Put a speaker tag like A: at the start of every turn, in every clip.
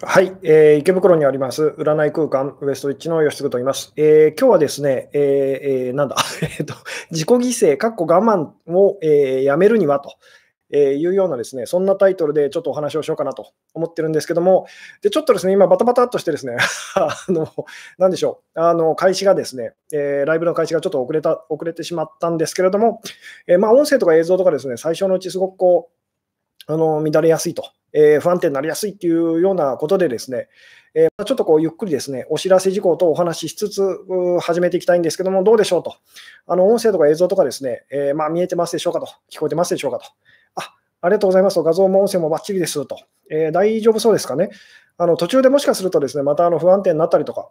A: はい、えー池袋にあります占い空間ウエストウィッチの吉嗣と言います。えー今日はですね、えーえーなんだ、えっと、自己犠牲、かっこ我慢を、えーやめるにはと。えーいうようなですね、そんなタイトルでちょっとお話をしようかなと思ってるんですけども、でちょっとですね、今、バタバタっとしてですね、あの、なんでしょう、あの、開始がですね、えーライブの開始がちょっと遅れた、遅れてしまったんですけれども、えーまあ、音声とか映像とかですね、最初のうちすごくこう、あの乱れやすいと、えー不安定になりやすいっていうようなことでですね、えーちょっとこうゆっくりですね、お知らせ事項とお話ししつつ始めていきたいんですけども、どうでしょうと。あの音声とか映像とかですね、えーまあ、見えてますでしょうかと、聞こえてますでしょうかと。あありがとうございますと、画像も音声もバッチリですと。えー大丈夫そうですかね。あの途中でもしかするとですね、またあの不安定になったりとか、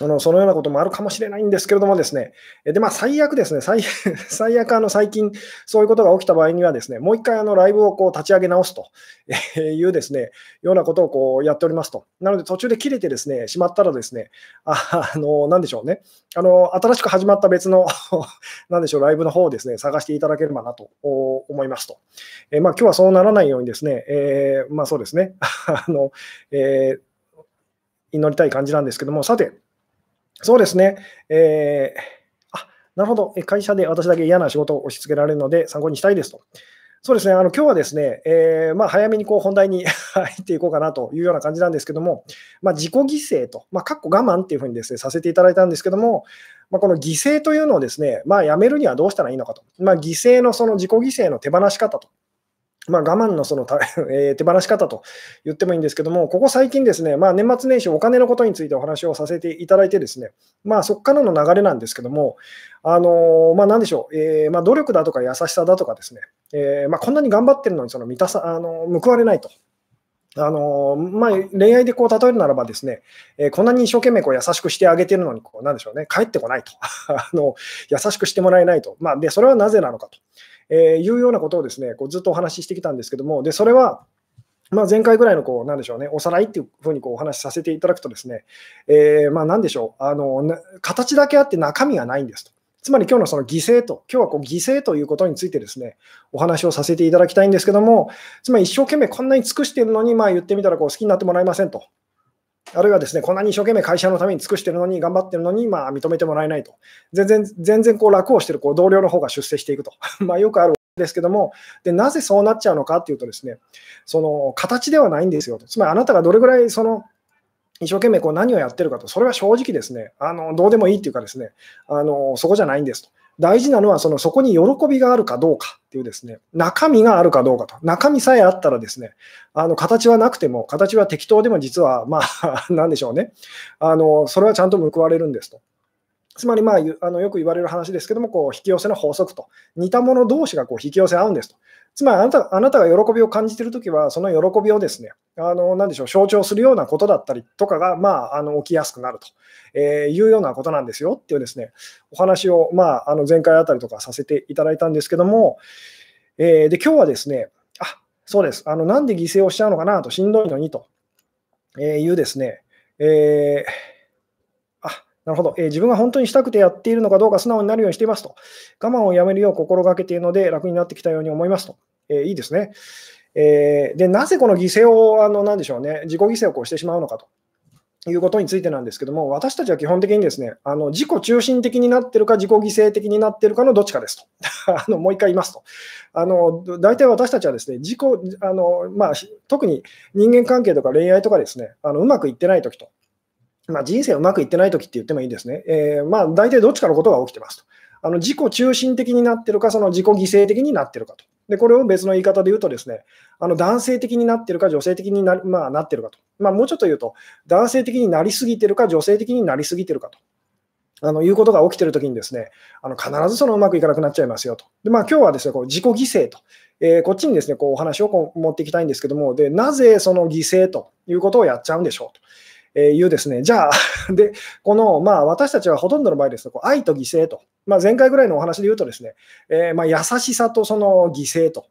A: あのそのようなこともあるかもしれないんですけれどもですね、でまあ、最悪ですね、最最悪あの最近そういうことが起きた場合にはですね、もう一回あのライブをこう立ち上げ直すと いうですね、ようなことをこうやっておりますと。なので途中で切れてですね、しまったらですね、あの、なんでしょうね、あの、新しく始まった別の なんでしょう、ライブの方をですね、探していただければなと思いますと。えまあ、今日はそうならないようにですね、えーまあそうですね、あの、えー祈りたい感じなんですけども、さて、そうですね。えーあ、なるほど。会社で私だけ嫌な仕事を押し付けられるので参考にしたいですと。そうですね。あの今日はですね、えーまあ、早めにこう本題に 入っていこうかなというような感じなんですけども、まあ、自己犠牲と、まあ、かっこ我慢っていうふうにですね、させていただいたんですけども、まあ、この犠牲というのをですね、まあ、やめるにはどうしたらいいのかと。まあ、犠牲のその自己犠牲の手放し方と。まあ、我慢のその、えー手放し方と言ってもいいんですけども、ここ最近ですね、まあ、年末年始、お金のことについてお話をさせていただいてですね、まあ、そこからの流れなんですけども、あのーまあ、なんでしょう、えーまあ、努力だとか優しさだとかですね、えまあ、こんなに頑張ってるのにその満たさ、あの報われないと。あのまあ、恋愛でこう例えるならばですね、えーこんなに一生懸命こう優しくしてあげてるのにこう、なんでしょうね、帰ってこないと。あの、優しくしてもらえないと、まあ、でそれはなぜなのかと、えーいうようなことをですねこうずっとお話ししてきたんですけども、でそれは、まあ、前回ぐらいのこう、なんでしょうね、おさらいっていうふうにこうお話しさせていただくとですね、えーまあ、なんでしょうあの、形だけあって中身がないんですと。つまり今日のその犠牲と、今日はこう犠牲ということについてですね、お話をさせていただきたいんですけども、つまり一生懸命こんなに尽くしているのに、まあ言ってみたらこう好きになってもらえませんと。あるいはですね、こんなに一生懸命会社のために尽くしてるのに、頑張ってるのに、まあ認めてもらえないと。全然、全然こう楽をしてるこう同僚の方が出世していくと。まあよくあるんですけども、で、なぜそうなっちゃうのかっていうとですね、その形ではないんですよと。つまりあなたがどれぐらいその一生懸命こう何をやってるかと、それは正直ですね、あのどうでもいいっていうかですね、あのそこじゃないんですと。大事なのはそのそこに喜びがあるかどうかっていうですね、中身があるかどうかと。中身さえあったらですね、あの形はなくても、形は適当でも実は、まあ、なんでしょうね、あのそれはちゃんと報われるんですと。つまり、まあ、あのよく言われる話ですけども、こう引き寄せの法則と、似たもの同士がこう引き寄せ合うんですと。つまりあなた、あなたが喜びを感じているときは、その喜びをですね、あのなんでしょう、象徴するようなことだったりとかが、まあ、あの起きやすくなると、えいうようなことなんですよっていうですね、お話を、まあ、あの前回あたりとかさせていただいたんですけども、えーで今日はですね、あそうです、あのなんで犠牲をしちゃうのかなと、しんどいのにと、えーいうですね、えーなるほど、えー自分が本当にしたくてやっているのかどうか素直になるようにしていますと、我慢をやめるよう心がけているので楽になってきたように思いますと、えいいですね。えでなぜこの犠牲を、あのなんでしょうね、自己犠牲をこうしてしまうのかと。いうことについてなんですけども、私たちは基本的にですね、あの自己中心的になってるか、自己犠牲的になってるかのどっちかですと。あのもう一回言いますと。あの大体私たちはですね、自己あの、まあ、特に人間関係とか恋愛とかですね、あのうまくいってないときと、まあ、人生うまくいってないときって言ってもいいですね、えーまあ、大体どっちかのことが起きてますと。あの自己中心的になってるか、その自己犠牲的になってるかと。で、これを別の言い方で言うとですね、あの男性的になってるか、女性的にな,、まあ、なってるかと。まあ、もうちょっと言うと、男性的になりすぎてるか、女性的になりすぎてるかと。あのいうことが起きてるときにですね、あの必ずそのうまくいかなくなっちゃいますよと。で、まあ今日はですね、こう自己犠牲と、えーこっちにですね、こうお話をこう持っていきたいんですけども、で、なぜその犠牲ということをやっちゃうんでしょうと。えーいうですね、じゃあ、で、この、まあ、私たちはほとんどの場合ですと、愛と犠牲と、まあ、前回ぐらいのお話で言うとですね、えーまあ、優しさとその犠牲と、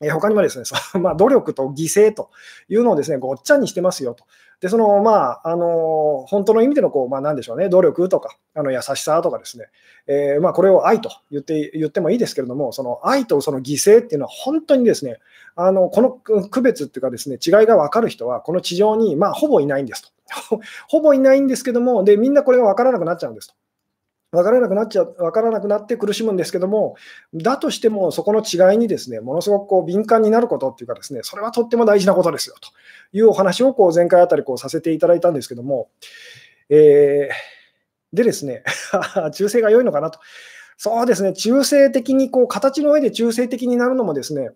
A: えー他にもですね、そまあ、努力と犠牲というのをですね、ごっちゃにしてますよと。で、その、まあ、あの、本当の意味での、こう、まあ、なんでしょうね、努力とか、あの優しさとかですね、えー、まあ、これを愛と言って言ってもいいですけれども、その愛とその犠牲っていうのは、本当にですね、あのこの区別っていうかですね、違いが分かる人は、この地上に、まあ、ほぼいないんですと。ほぼいないんですけども、で、みんなこれが分からなくなっちゃうんですと。分からなくなっちゃ分からなくなって苦しむんですけども、だとしても、そこの違いにですね、ものすごくこう敏感になることっていうかですね、それはとっても大事なことですよというお話をこう前回あたりこうさせていただいたんですけども、えー、でですね、中性が良いのかなと。そうですね、中性的にこう形の上で中性的になるのもですね、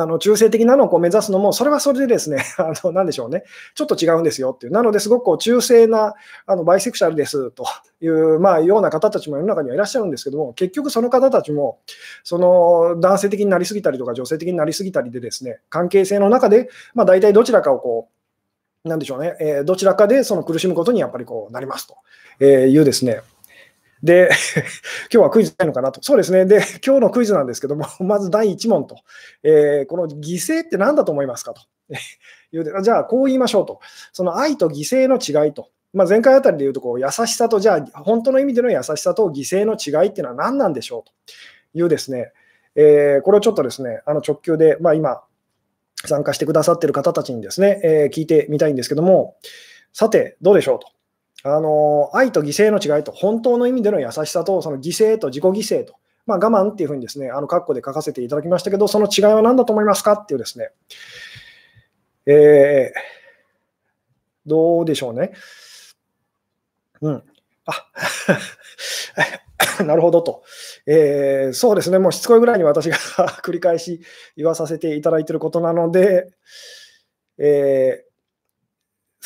A: あの中性的なのをこう目指すのも、それはそれでですね、あの何でしょうね、ちょっと違うんですよっていう、なのですごくこう中性なあのバイセクシャルですという、まあ、ような方たちも世の中にはいらっしゃるんですけども、結局その方たちも、その男性的になりすぎたりとか、女性的になりすぎたりで、ですね関係性の中で、まあ、大体どちらかをこう、なんでしょうね、えー、どちらかでその苦しむことにやっぱりこうなりますと。いうですね、で、今日はクイズないのかなと。そうですね。で、今日のクイズなんですけども、まず第1問と、えー、この犠牲って何だと思いますかと。じゃあ、こう言いましょうと。その愛と犠牲の違いと。まあ、前回あたりで言うとこう、優しさと、じゃあ、本当の意味での優しさと犠牲の違いっていうのは何なんでしょうというですね、えー、これをちょっとですね、あの直球で、まあ、今、参加してくださっている方たちにですね、えー、聞いてみたいんですけども、さて、どうでしょうと。あの愛と犠牲の違いと、本当の意味での優しさと、その犠牲と自己犠牲と、まあ、我慢っていうふうにですね、あの括弧で書かせていただきましたけど、その違いは何だと思いますかっていうですね、えー、どうでしょうね。うん。あ なるほどと、えー、そうですね、もうしつこいぐらいに私が 繰り返し言わさせていただいていることなので、えー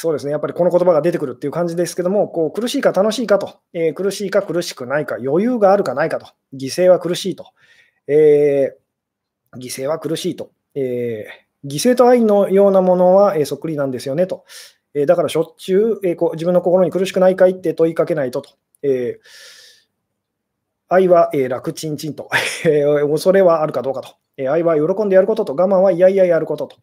A: そうですね、やっぱりこの言葉が出てくるっていう感じですけども、こう苦しいか楽しいかと、えー、苦しいか苦しくないか、余裕があるかないかと、犠牲は苦しいと、えー、犠牲は苦しいと、えー、犠牲と愛のようなものは、え、そっくりなんですよねと、え、だからしょっちゅう、え、こ自分の心に苦しくないかいって問いかけないとと。え愛は、え、楽ちんちんと、恐れはあるかどうかと、えー、愛は喜んでやることと、我慢はいやいややることと、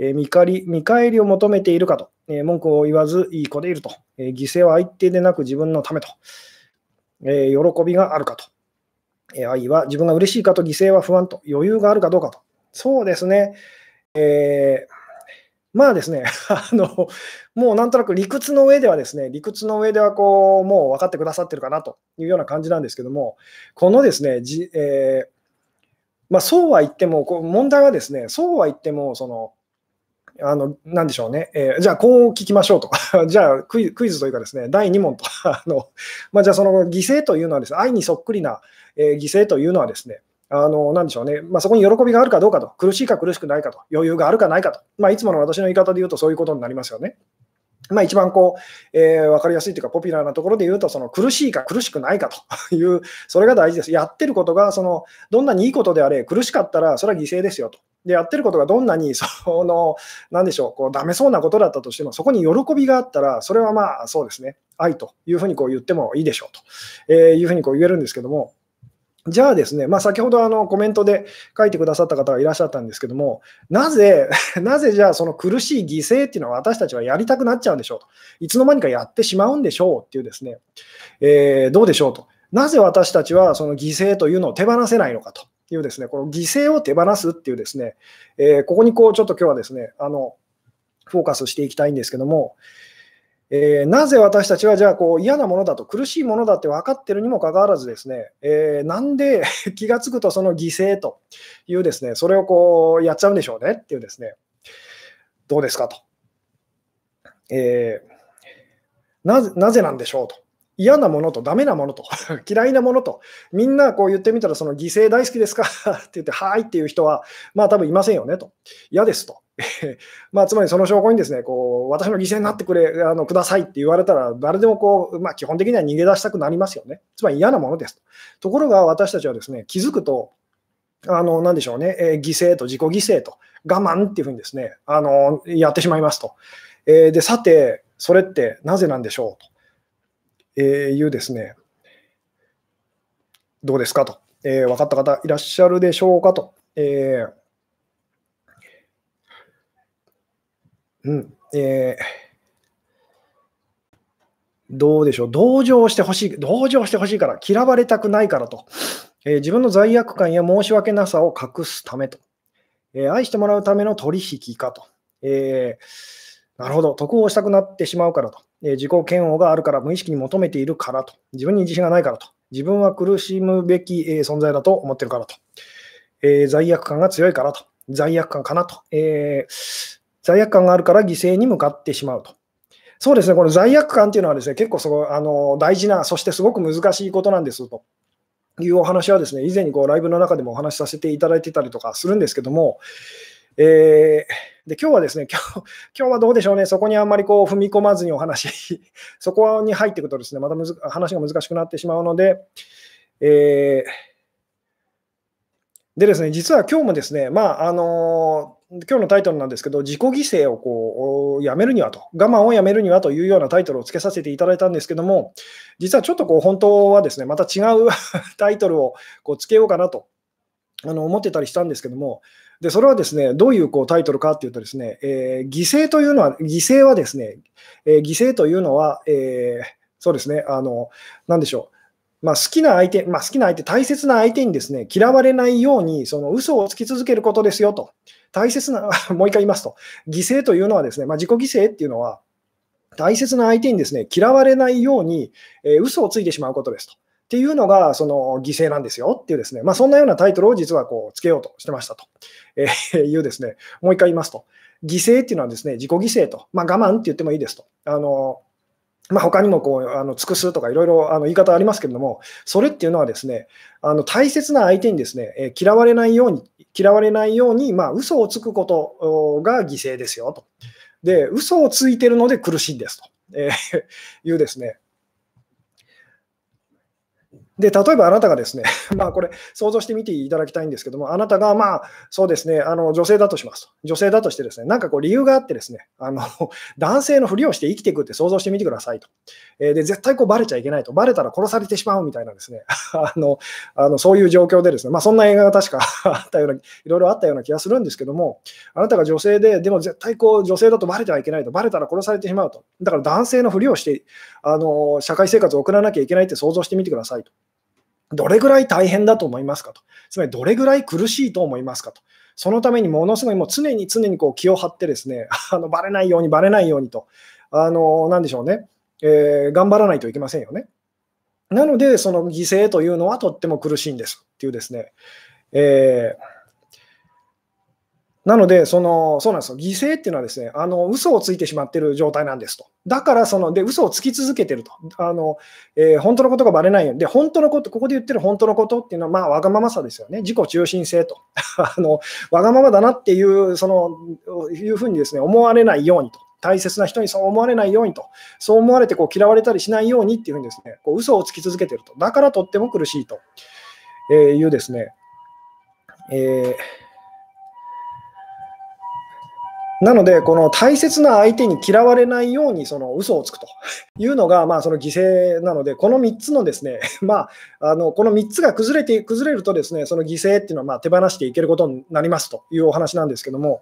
A: え見返り見返りを求めているかと、え文句を言わずいい子でいると、え犠牲は相手でなく自分のためと、え喜びがあるかと、え愛は自分が嬉しいかと犠牲は不安と、余裕があるかどうかと。そうですね。えーまあですね、あのもうなんとなく理屈の上ではですね、理屈の上ではこうもう分かってくださってるかなというような感じなんですけども、このですね、じえー、まあ、そうは言っても、こう問題はですね、そうは言っても、そのあの、なんでしょうね。えー、じゃあ、こう聞きましょうと。じゃあクイ、ズというかですね、第2問と。あの、まあ、じゃあ、その犠牲というのはですね、愛にそっくりな、えー、犠牲というのはですね、あの、なんでしょうね。まあ、そこに喜びがあるかどうかと、苦しいか苦しくないかと、余裕があるかないかと。まあ、いつもの私の言い方で言うとそういうことになりますよね。まあ、一番こう、えー、分かりやすいというか、ポピュラーなところで言うと、その苦しいか苦しくないかと いう、それが大事です。やってることが、そのどんなにいいことであれ、苦しかったら、それは犠牲ですよと。で、やってることがどんなに、その、なんでしょう、こう、ダメそうなことだったとしても、そこに喜びがあったら、それはまあ、そうですね、愛というふうにこう言ってもいいでしょうと、えいうふうにこう言えるんですけども、じゃあですね、まあ、先ほどあのコメントで書いてくださった方がいらっしゃったんですけども、なぜ、なぜじゃあその苦しい犠牲っていうのは私たちはやりたくなっちゃうんでしょうと。いつの間にかやってしまうんでしょうっていうですね、えー、どうでしょうと。なぜ私たちはその犠牲というのを手放せないのかと。いうですね、この犠牲を手放すっていうですね、えー、ここにこうちょっと今日はですね、あの、フォーカスしていきたいんですけども、えー、なぜ私たちはじゃあこう嫌なものだと苦しいものだって分かってるにもかかわらずですね、えー、なんで 気がつくとその犠牲というですね、それをこうやっちゃうんでしょうねっていうですね、どうですかと。えー、なぜなぜなんでしょうと。嫌なものとダメなものと 嫌いなものとみんなこう言ってみたらその犠牲大好きですか？って言ってはいっていう人はまあ多分いませんよねと。嫌ですと。まあつまりその証拠にですねこう私の犠牲になってくれあのくださいって言われたら誰でもこう、まあ、基本的には逃げ出したくなりますよね。つまり嫌なものですと。ところが私たちはですね気づくとあの、なでしょうね、えー、犠牲と自己犠牲と我慢っていうふうにですね、あの、やってしまいますと。えー、で、さて、それってなぜなんでしょうと。えいうですね、どうですかと、えー、分かった方いらっしゃるでしょうかと。えー、うん、えーどうでしょう、同情してほしい、同情してほしいから、嫌われたくないからと、えー、自分の罪悪感や申し訳なさを隠すためと、えー、愛してもらうための取引かと、えー、なるほど、得をしたくなってしまうからと、え自己嫌悪があるから、無意識に求めているからと、自分に自信がないからと、自分は苦しむべき、え存在だと思ってるからと、え罪悪感が強いからと、罪悪感かなと、え罪悪感があるから犠牲に向かってしまうと。そうですね、この罪悪感っていうのはですね、結構すごあの大事な、そしてすごく難しいことなんですと。いうお話はですね、以前にこうライブの中でもお話しさせていただいてたりとかするんですけども、えー、で今日はですね今日、今日はどうでしょうね、そこにあんまりこう踏み込まずにお話、そこに入っていくとですね、またむず話が難しくなってしまうので、えーでですね、実は今日もですね、まあ、あの今日のタイトルなんですけど、自己犠牲をこうやめるにはと、我慢をやめるにはというようなタイトルをつけさせていただいたんですけども、実はちょっとこう本当はですね、また違う タイトルをこうつけようかなとあの思ってたりしたんですけども、でそれはですね、どういうこうタイトルかっていうとですね、えー、犠牲というのは、犠牲はですね、えー、犠牲というのは、えー、そうですね、あの、なんでしょう、まあ、好きな相手、まあ、好きな相手、大切な相手にですね、嫌われないように、その嘘をつき続けることですよと。大切な、もう一回言いますと、犠牲というのはですね、まあ、自己犠牲っていうのは、大切な相手にですね、嫌われないように、えー、嘘をついてしまうことですと。っていうのが、その犠牲なんですよっていうですね、まあ、そんなようなタイトルを実はこうつけようとしてましたと、えー、いうですね、もう一回言いますと、犠牲っていうのはですね、自己犠牲と、まあ、我慢って言ってもいいですと。あのまあ、他にもこうあの尽くすとかいろいろあの言い方ありますけれども、それっていうのはですね、あの大切な相手にですね、え嫌われないように、嫌われないように、まあ、嘘をつくことが犠牲ですよと。で、嘘をついてるので苦しいんですと、えー、いうですね、で、例えばあなたがですね、まあこれ想像してみていただきたいんですけども、あなたがまあそうですね、あの女性だとしますと。女性だとしてですね、なんかこう理由があってですね、あの 男性のふりをして生きていくって想像してみてくださいと。えー、で、絶対こうバレちゃいけないと。バレたら殺されてしまうみたいなですね、あのあのそういう状況でですね、まあそんな映画が確かあったような、いろいろあったような気がするんですけども、あなたが女性で、でも絶対こう女性だとバレてはいけないと。バレたら殺されてしまうと。だから男性のふりをして、あの社会生活を送らなきゃいけないって想像してみてくださいと。どれぐらい大変だと思いますかと。つまり、どれぐらい苦しいと思いますかと。そのためにものすごいもう常に常にこう気を張ってですね、あのバレないように、バレないようにと、あのなんでしょうね、えー、頑張らないといけませんよね。なので、その犠牲というのはとっても苦しいんですっていうですね、えーなので、そのそうなんですよ犠牲っていうのはですね、あの嘘をついてしまってる状態なんですと。だからその、で嘘をつき続けてると。あのえー、本当のことがばれないように。で、本当のこと、ここで言ってる本当のことっていうのは、まあ、わがままさですよね。自己中心性と。あのわがままだなっていう、そのいうふうにですね、思われないようにと。大切な人にそう思われないようにと、そう思われてこう嫌われたりしないようにっていうふうにですね、こう嘘をつき続けてると。だからとっても苦しいとえいうですね、えーなので、この大切な相手に嫌われないようにその嘘をつくと。いうのが、まあ、その犠牲なので、この3つのですね、まあ、あのこの3つが崩れて崩れるとですね、その犠牲っていうのはま手放していけることになりますと。いうお話なんですけども、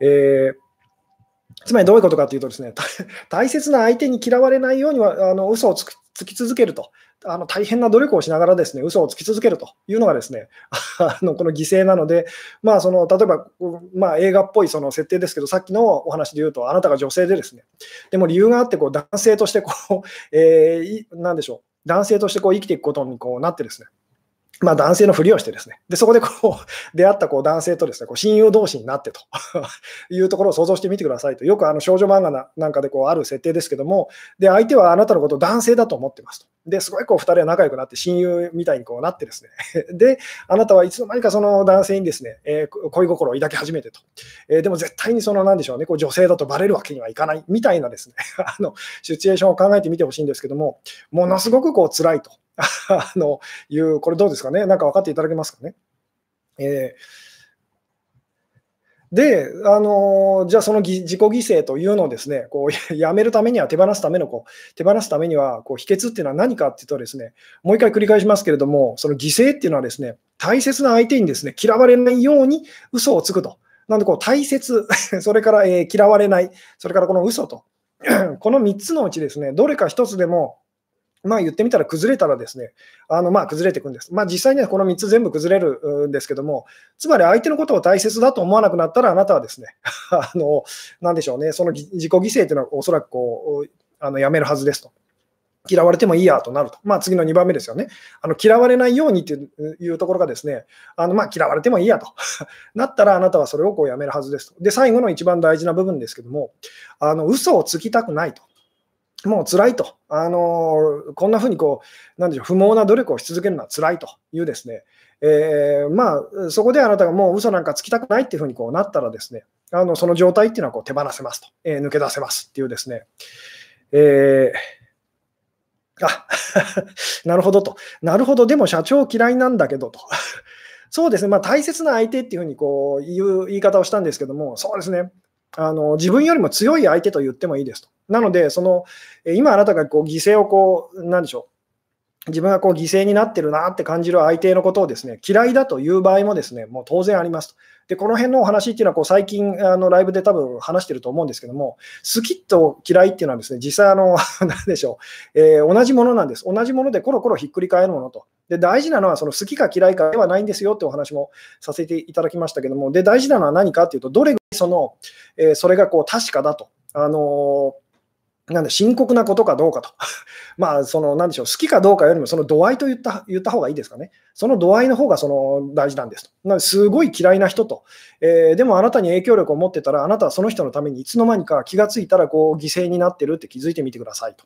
A: えー、つまりどういうことかというとですね、大切な相手に嫌われないようにはあの嘘をつき続けると。あの大変な努力をしながらですね嘘をつき続けるというのがですね あのこの犠牲なので、まあ、その例えば、まあ、映画っぽいその設定ですけど、さっきのお話で言うと、あなたが女性でですね、でも理由があってこう男性としてこう、えー、でしょう、男性としてこう生きていくことにこうなってですね、まあ、男性のふりをしてですね、でそこでこう 出会ったこう男性とですねこう親友同士になってと。いうところを想像してみてくださいと、よくあの少女漫画なんかでこうある設定ですけども、で相手はあなたのことを男性だと思ってますと。ですごいこう2人は仲良くなって親友みたいにこうなってですね、で、あなたはいつの間にかその男性にですね、えー、恋心を抱き始めてと、えー、でも絶対にそのなんでしょうね、こう女性だとバレるわけにはいかないみたいなですね、あのシチュエーションを考えてみてほしいんですけども、ものすごくこう辛いと。あのいう、これどうですかね、なんか分かっていただけますかね？えー、で、あのじゃあその自己犠牲というのをですね、こう やめるためには、手放すためのこう、手放すためには、こう秘訣っていうのは何かっていうとですね、もう一回繰り返しますけれども、その犠牲っていうのはですね、大切な相手にですね、嫌われないように嘘をつくと。なんでこう大切、それから、え、嫌われない、それからこの嘘と この3つのうちですね、どれか1つでも、まあ言ってみたら崩れたらですね、あのまあ崩れていくんです。まあ実際にはこの3つ全部崩れるんですけども、つまり相手のことを大切だと思わなくなったら、あなたはですね、あの、なんでしょうね、その自己犠牲というのはおそらくこう、あのやめるはずですと。嫌われてもいいやとなると。まあ次の2番目ですよね。あの嫌われないようにというところがですね、あのまあ嫌われてもいいやと なったらあなたはそれをこうやめるはずですと。で、最後の一番大事な部分ですけども、あの嘘をつきたくないと。もう辛いと。あのこんなふうにこう、なんでしょう、不毛な努力をし続けるのは辛いというですね、えー、まあ、そこであなたがもう嘘なんかつきたくないっていうふうにこうなったらですね、あのその状態っていうのはこう手放せますと、えー、抜け出せますっていうですね、えー、あ なるほどと。なるほど、でも社長嫌いなんだけどと。そうですね、まあ、大切な相手っていうふうにこういう言い方をしたんですけども、そうですね、あの自分よりも強い相手と言ってもいいですと。なので、その今あなたがこう犠牲をこう、なんでしょう、自分がこう犠牲になってるなって感じる相手のことをですね嫌いだという場合もですねもう当然ありますと。で、この辺のお話っていうのはこう最近あのライブで多分話してると思うんですけども、好きと嫌いっていうのはですね実際あの、なんでしょう、えー、同じものなんです。同じものでコロコロひっくり返るものと。で、大事なのはその好きか嫌いかではないんですよってお話もさせていただきましたけども、で、大事なのは何かっていうと、どれぐらいその、えー、それがこう確かだと。あのーなんで深刻なことかどうかと。まあ、その、なんでしょう、好きかどうかよりも、その度合いと言った言った方がいいですかね。その度合いの方がその大事なんですと。なのですごい嫌いな人と、えー、でもあなたに影響力を持ってたら、あなたはその人のためにいつの間にか気がついたら、こう、犠牲になってるって気づいてみてくださいと。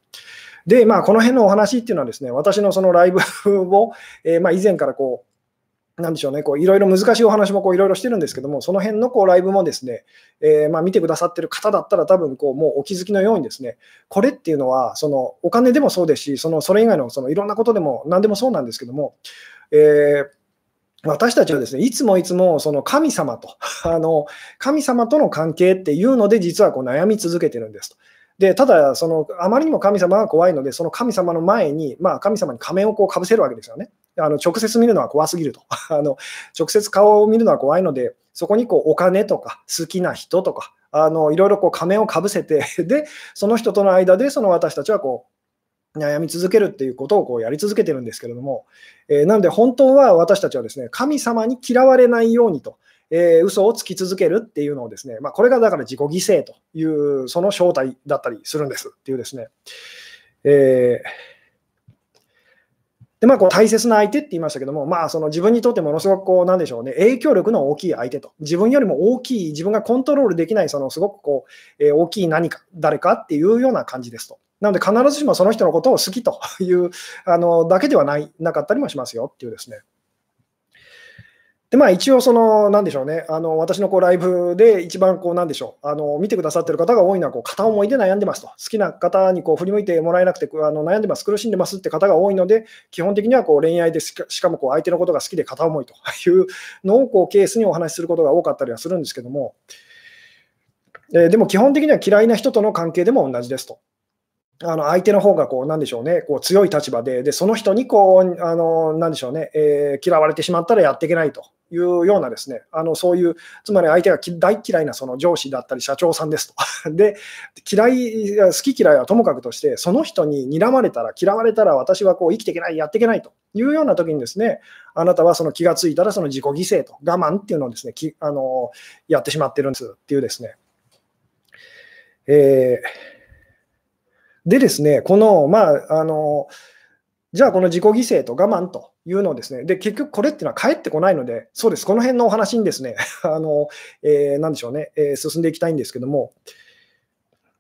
A: で、まあ、この辺のお話っていうのはですね、私のそのライブを、えー、まあ、以前からこう、なんでしょうね、こういろいろ難しいお話もこういろいろしてるんですけども、その辺のこうライブもですね、えー、まあ、見てくださってる方だったら、多分こうもうお気づきのようにですね、これっていうのは、そのお金でもそうですし、そのそれ以外のそのいろんなことでも何でもそうなんですけども、えー私たちはですね、いつもいつもその神様と、あの神様との関係っていうので、実はこう悩み続けてるんですと。でただその、あまりにも神様が怖いので、その神様の前に、まあ、神様に仮面をこうかぶせるわけですよね。あの直接見るのは怖すぎると あの。直接顔を見るのは怖いので、そこにこうお金とか好きな人とか、あのいろいろこう仮面をかぶせて で、その人との間でその私たちはこう悩み続けるっていうことをこうやり続けてるんですけれども、えー、なので本当は私たちはですね神様に嫌われないようにと、えー、嘘をつき続けるっていうのをですね、まあ、これがだから自己犠牲というその正体だったりするんですっていうですね、えーで、まあ、こう大切な相手って言いましたけども、まあ、その自分にとってものすごくこう、なんでしょうね、影響力の大きい相手と、自分よりも大きい、自分がコントロールできない、そのすごくこう、えー、大きい何か、誰かっていうような感じですと。なので、必ずしもその人のことを好きというあのだけではないなかったりもしますよっていうですね。で、まあ一応その、なんでしょうね、あの私のこうライブで一番こう、なんでしょう、あの見てくださってる方が多いのはこう片思いで悩んでますと、好きな方にこう振り向いてもらえなくてあの悩んでます、苦しんでますって方が多いので、基本的にはこう恋愛でしかもこう相手のことが好きで片思いと いうのをこうケースにお話しすることが多かったりはするんですけども、えでも基本的には嫌いな人との関係でも同じですと。あの相手の方がこう、なんでしょうね、こう強い立場で、でその人にこう、あのなんでしょうね、えー、嫌われてしまったらやっていけないというようなですね、あのそういう、つまり相手が大嫌いなその上司だったり社長さんですと。で、嫌い、好き嫌いはともかくとして、その人に睨まれたら、嫌われたら私はこう生きていけない、やっていけないというような時にですね、あなたはその気がついたらその自己犠牲と我慢っていうのをですね、きあのやってしまってるんですっていうですね。えーでですね、この、まあ、あの、じゃあこの自己犠牲と我慢というのをですね、で、結局これっていうのは返ってこないので、そうです、この辺のお話にですね、あの、えー、なんでしょうね、えー、進んでいきたいんですけども、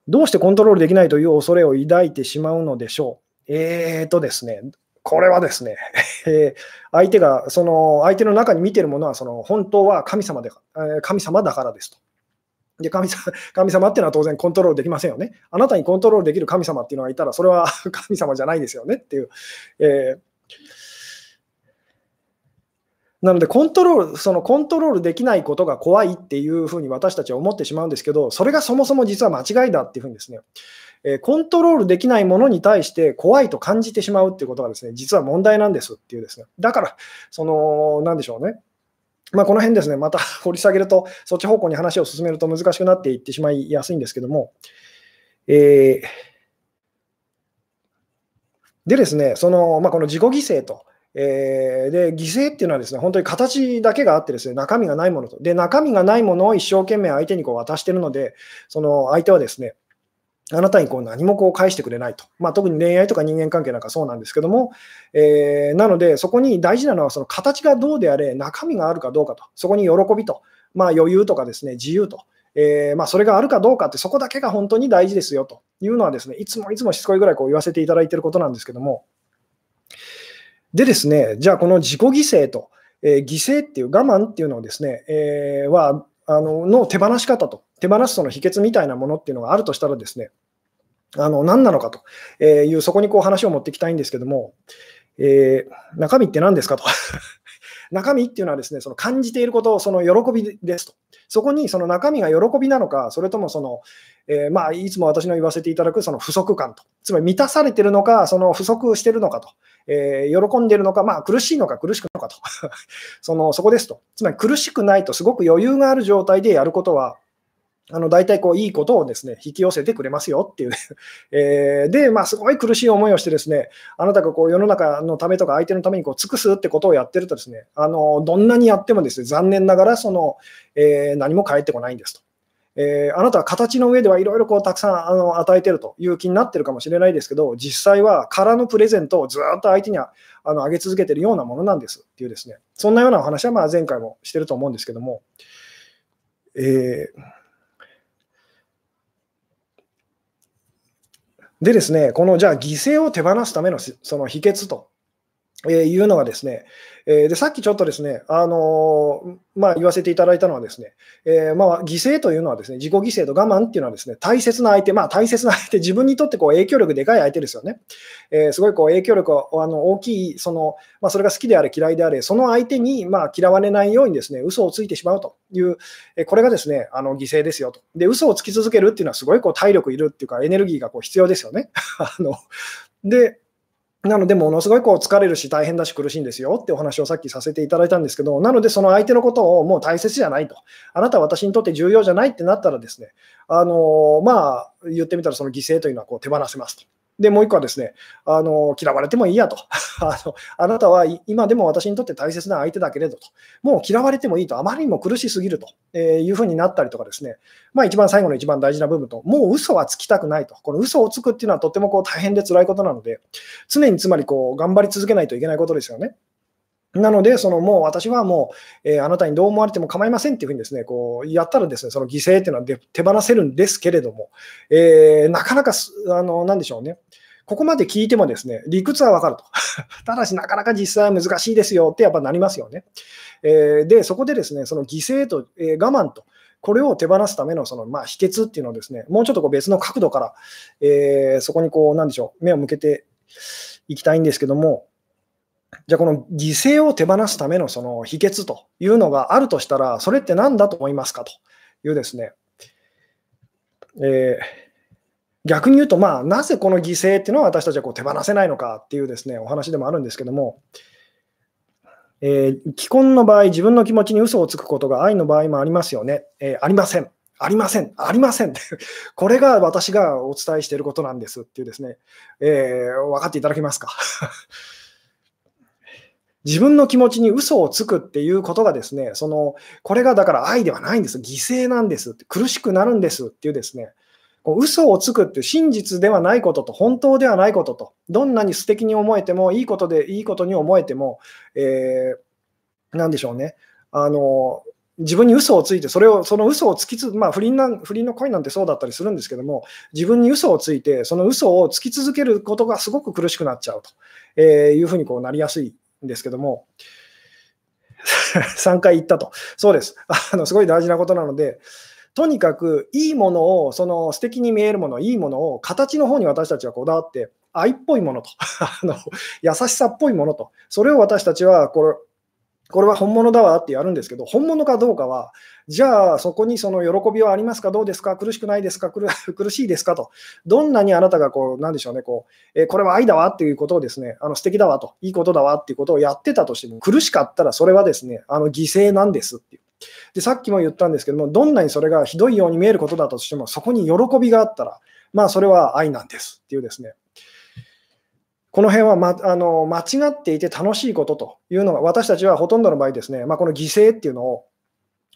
A: どうしてコントロールできないという恐れを抱いてしまうのでしょう。えーとですね、これはですね、えー、相手が、その相手の中に見てるものは、その本当は神様で、神様だからですと。で神様 神様っていうのは当然コントロールできませんよね。あなたにコントロールできる神様っていうのがいたら、それは 神様じゃないですよねっていう。えー、なので、コントロール、そのコントロールできないことが怖いっていうふうに私たちは思ってしまうんですけど、それがそもそも実は間違いだっていうふうにですね、えー、コントロールできないものに対して怖いと感じてしまうっていうことがですね、実は問題なんですっていうですね。だから、その、なんでしょうね。まあ、この辺ですね、また 掘り下げると、そっち方向に話を進めると難しくなっていってしまいやすいんですけども、えー、でですね、その、まあ、この自己犠牲と、えー、で、犠牲っていうのはですね、本当に形だけがあってですね、中身がないものと。で、中身がないものを一生懸命相手にこう渡してるので、その相手はですね、あなたにこう何もこう返してくれないと。まあ、特に恋愛とか人間関係なんかそうなんですけども、えー、なので、そこに大事なのは、その形がどうであれ、中身があるかどうかと。そこに喜びと、まあ、余裕とかですね、自由と。えー、まあ、それがあるかどうかって、そこだけが本当に大事ですよというのはですね、いつもいつもしつこいぐらいこう言わせていただいていることなんですけども、でですね、じゃあこの自己犠牲と、えー、犠牲っていう我慢っていうのをですね、えー、は、あのの手放し方と、手放すその秘訣みたいなものっていうのがあるとしたらですね、あの何なのかという、そこにこう話を持っていきたいんですけども、えー、中身って何ですかと。中身っていうのはですね、その感じていることを、その喜びですと。そこにその中身が喜びなのか、それともその、えー、まあ、いつも私の言わせていただくその不足感と。つまり満たされてるのか、その不足してるのかと。えー、喜んでるのか、まあ、苦しいのか苦しくのかと。そのそこですと。つまり苦しくないと、すごく余裕がある状態でやることは、あの大体こういいことをですね引き寄せてくれますよっていう、ね。えー、で、まあ、すごい苦しい思いをして、ですねあなたがこう世の中のためとか相手のためにこう尽くすってことをやってると、ですねあのどんなにやってもですね残念ながらその、えー、何も返ってこないんですと。えー、あなたは形の上ではいろいろたくさんあの与えてるという気になってるかもしれないですけど、実際は空のプレゼントをずっと相手にあのあげ続けてるようなものなんですっていうですね、そんなようなお話はまあ前回もしてると思うんですけども、えーでですね、このじゃあ犠牲を手放すためのその秘訣というのがですね、えでさっきちょっとですね、あのまあ、言わせていただいたのはですね、えー、まあ、犠牲というのはですね、自己犠牲と我慢っていうのはですね、大切な相手、まあ、大切な相手、自分にとってこう影響力でかい相手ですよね。えー、すごいこう影響力あの大きい、そのまあ、それが好きであれ嫌いであれ、その相手にまあ嫌われないようにですね、嘘をついてしまうという、えこれがですね、あの犠牲ですよと。で、嘘をつき続けるっていうのはすごいこう体力いるっていうか、エネルギーがこう必要ですよね。あのでなので、ものすごいこう疲れるし、大変だし、苦しいんですよってお話をさっきさせていただいたんですけど、なので、その相手のことをもう大切じゃないと、あなたは私にとって重要じゃないってなったらですね、あのまあ、言ってみたら、その犠牲というのはこう手放せますと。で、もう一個はですね、あの嫌われてもいいやと あの。あなたは今でも私にとって大切な相手だけれどと。もう嫌われてもいいと。あまりにも苦しすぎるとえいうふうになったりとかですね。まあ一番最後の一番大事な部分と、もう嘘はつきたくないと。この嘘をつくっていうのはとってもこう大変で辛いことなので、常につまりこう頑張り続けないといけないことですよね。なので、そのもう私はもう、えー、あなたにどう思われても構いませんっていうふうにですね、こうやったらですね、その犠牲っていうのは手放せるんですけれども、えー、なかなかあの、なんでしょうね。ここまで聞いてもですね、理屈はわかると。ただし、なかなか実際は難しいですよってやっぱなりますよね。えー、で、そこでですね、その犠牲と、え、我慢と、これを手放すためのその、まあ、秘訣っていうのをですね、もうちょっとこう別の角度から、えー、そこにこう、なんでしょう、目を向けていきたいんですけども、じゃあこの犠牲を手放すためのその秘訣というのがあるとしたら、それって何だと思いますかというですね、えー逆に言うと、まあ、なぜこの犠牲っていうのは私たちはこう手放せないのかっていうですね、お話でもあるんですけども、えー、既婚の場合、自分の気持ちに嘘をつくことが愛の場合もありますよね。えー、ありません。ありません。ありません。これが私がお伝えしていることなんですっていうですね、えー、分かっていただけますか？自分の気持ちに嘘をつくっていうことがですね、その、これがだから愛ではないんです。犠牲なんです。苦しくなるんですっていうですね、こう嘘をつくって真実ではないことと本当ではないことと、どんなに素敵に思えても、いいことでいいことに思えても、えー、なんでしょうね。あの自分に嘘をついて、それを、その嘘をつきつ、まあ不倫な、不倫の恋なんてそうだったりするんですけども、自分に嘘をついて、その嘘をつき続けることがすごく苦しくなっちゃうというふうにこうなりやすいですけども、3回行ったと。そうです。あのすごい大事なことなので、とにかくいいものを、その素敵に見えるもの、いいものを形の方に私たちはこだわって、愛っぽいものと あの、優しさっぽいものと、それを私たちはこれ、これは本物だわってやるんですけど、本物かどうかは、じゃあそこにその喜びはありますか、どうですか、苦しくないですか、苦 しいですか？と、どんなにあなたがこう、なんでしょうね、こうえこれは愛だわっていうことをですね、あの素敵だわと、いいことだわっていうことをやってたとしても、苦しかったらそれはですね、あの犠牲なんですっていう。で、さっきも言ったんですけども、どんなにそれがひどいように見えることだとしても、そこに喜びがあったら、まあ、それは愛なんですっていうですね。この辺は、ま、あの間違っていて楽しいことというのが、私たちはほとんどの場合ですね、まあ、この犠牲っていうのを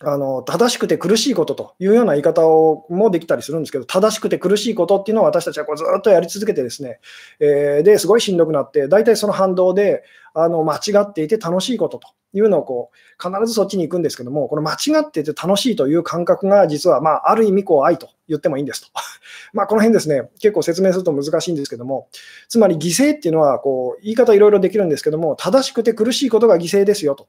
A: あの正しくて苦しいことというような言い方をもできたりするんですけど、正しくて苦しいことっていうのを私たちはこうずっとやり続けて、ですね、えー、ですごいしんどくなって、大体その反動であの間違っていて楽しいことと。いうのをこう必ずそっちに行くんですけども、この間違ってて楽しいという感覚が実は、まあ、ある意味こう愛と言ってもいいんですと。まあこの辺ですね、結構説明すると難しいんですけども、つまり犠牲っていうのはこう言い方いろいろできるんですけども、正しくて苦しいことが犠牲ですよと。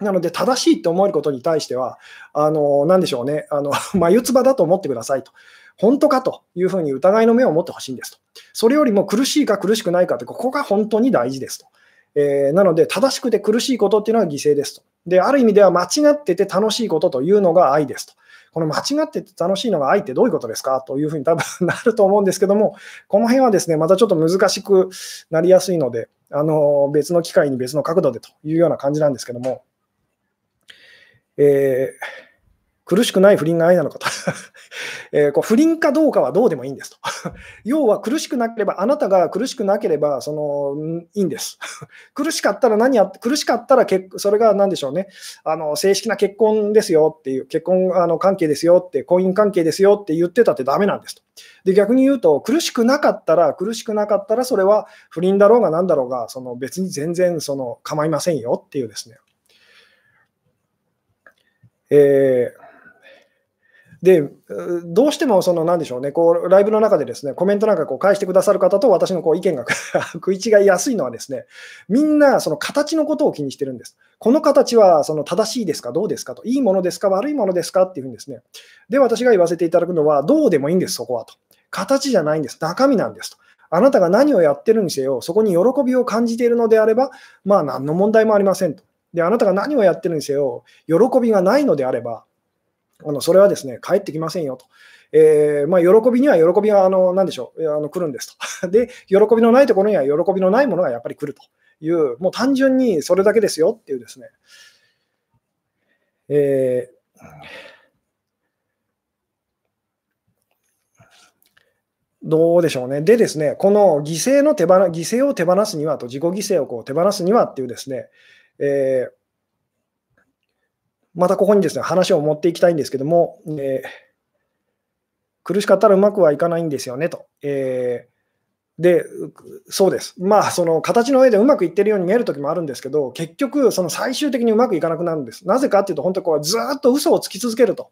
A: なので、正しいと思えることに対しては、あの、なんでしょうね、あの、眉唾だと思ってくださいと。本当かというふうに疑いの目を持ってほしいんですと。それよりも苦しいか苦しくないかって、ここが本当に大事ですと。えー、なので、正しくて苦しいことっていうのは犠牲ですと。で、ある意味では間違ってて楽しいことというのが愛ですと。この間違ってて楽しいのが愛ってどういうことですかというふうに多分なると思うんですけども、この辺はですね、またちょっと難しくなりやすいので、あの別の機会に別の角度でというような感じなんですけども、えー、苦しくない不倫が愛なのかと えー、こう不倫かどうかはどうでもいいんですと 要は苦しくなければ、あなたが苦しくなければそのいいんです。苦しかったら何や苦しかったらそれが何でしょうねあの、正式な結婚ですよっていう、結婚あの関係ですよって、婚姻関係ですよって言ってたってダメなんですと。で逆に言うと、苦しくなかったら、苦しくなかったら、それは不倫だろうが何だろうが、その別に全然その構いませんよっていうですね。えーで、どうしてもその、なんでしょうね、こう、ライブの中でですね、コメントなんかこう返してくださる方と私のこう意見が 食い違いやすいのはですね、みんなその形のことを気にしてるんです。この形はその正しいですか、どうですかと、いいものですか、悪いものですかっていうふうにですね。で、私が言わせていただくのは、どうでもいいんです、そこはと。形じゃないんです、中身なんですと。あなたが何をやってるにせよ、そこに喜びを感じているのであれば、まあ何の問題もありませんと。で、あなたが何をやってるにせよ、喜びがないのであれば、あのそれはですね、返ってきませんよと。えー、まあ、喜びには喜びが、あの、なんでしょう、あの来るんですと。で、喜びのないところには喜びのないものがやっぱり来るという、もう単純にそれだけですよっていうですね。えー、どうでしょうね。でですね、この犠牲の手放犠牲を手放すにはと、自己犠牲をこう手放すにはっていうですね、えーまたここにですね、話を持っていきたいんですけども、えー、苦しかったらうまくはいかないんですよねと。えー、で、そうです。まあ、その形の上でうまくいってるように見えるときもあるんですけど、結局、その最終的にうまくいかなくなるんです。なぜかっていうと、本当こうずっと嘘をつき続けると。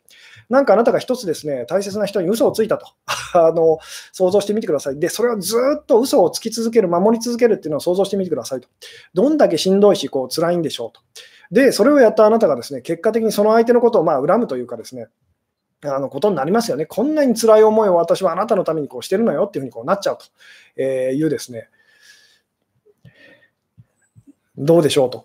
A: なんかあなたが一つですね、大切な人に嘘をついたと。あの想像してみてください。で、それをずっと嘘をつき続ける、守り続けるっていうのを想像してみてくださいと。どんだけしんどいし、こう辛いんでしょうと。で、それをやったあなたがですね、結果的にその相手のことをまあ恨むというかですね、あのことになりますよね。こんなに辛い思いを私はあなたのためにこうしてるのよっていうふうにこうなっちゃうというですね、どうでしょうと。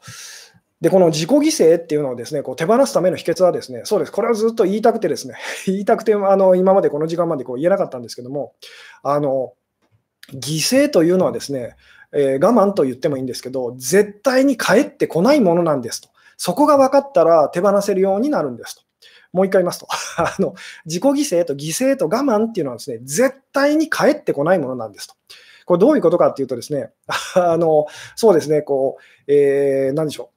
A: で、この自己犠牲っていうのをですね、こう手放すための秘訣はですね、そうです、これはずっと言いたくてですね、言いたくて、あの今までこの時間までこう言えなかったんですけども、あの犠牲というのはですね、えー、我慢と言ってもいいんですけど、絶対に返ってこないものなんですと。そこが分かったら手放せるようになるんですと。もう一回言いますと あの、自己犠牲と犠牲と我慢っていうのはですね、絶対に返ってこないものなんですと。これどういうことかっていうとですね、あのそうですね、こう、えー、何でしょ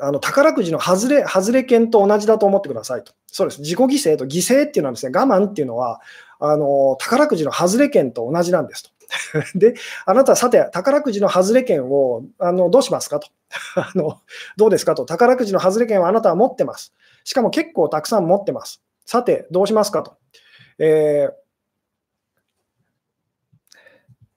A: う。あの宝くじの外れ、外れ券と同じだと思ってくださいと。そうです。自己犠牲と犠牲っていうのはですね、我慢っていうのは、あの宝くじの外れ券と同じなんですと。で、あなた、さて、宝くじの外れ券をあのどうしますかと あの。どうですかと。宝くじの外れ券はあなたは持ってます。しかも結構たくさん持ってます。さて、どうしますかと。えー、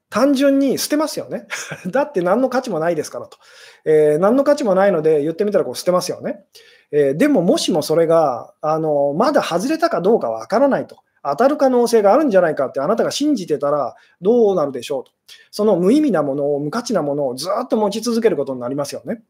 A: 単純に捨てますよね。だって何の価値もないですからと。えー、何の価値もないので言ってみたらこう捨てますよね。えー、でももしもそれがあのまだ外れたかどうかわからないと。当たる可能性があるんじゃないかってあなたが信じてたらどうなるでしょうと。その無意味なものを、無価値なものをずっと持ち続けることになりますよね。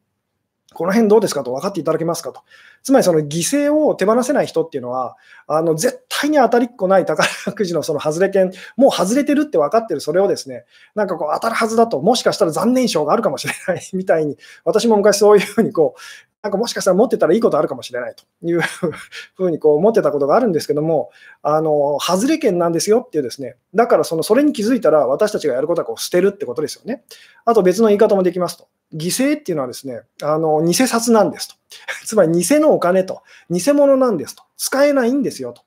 A: この辺どうですかと分かっていただけますかと。つまりその犠牲を手放せない人っていうのは、あの絶対に当たりっこない宝くじのその外れ券、もう外れてるって分かってるそれをですね、なんかこう当たるはずだと、もしかしたら残念賞があるかもしれないみたいに、私も昔そういうふうにこう、なんかもしかしたら持ってたらいいことあるかもしれないというふうにこう思ってたことがあるんですけども、あの外れ券なんですよっていうですね、だからそのそれに気づいたら私たちがやることはこう捨てるってことですよね。あと別の言い方もできますと。犠牲っていうのはですね、あの偽札なんですと。つまり偽のお金と、偽物なんですと。使えないんですよと。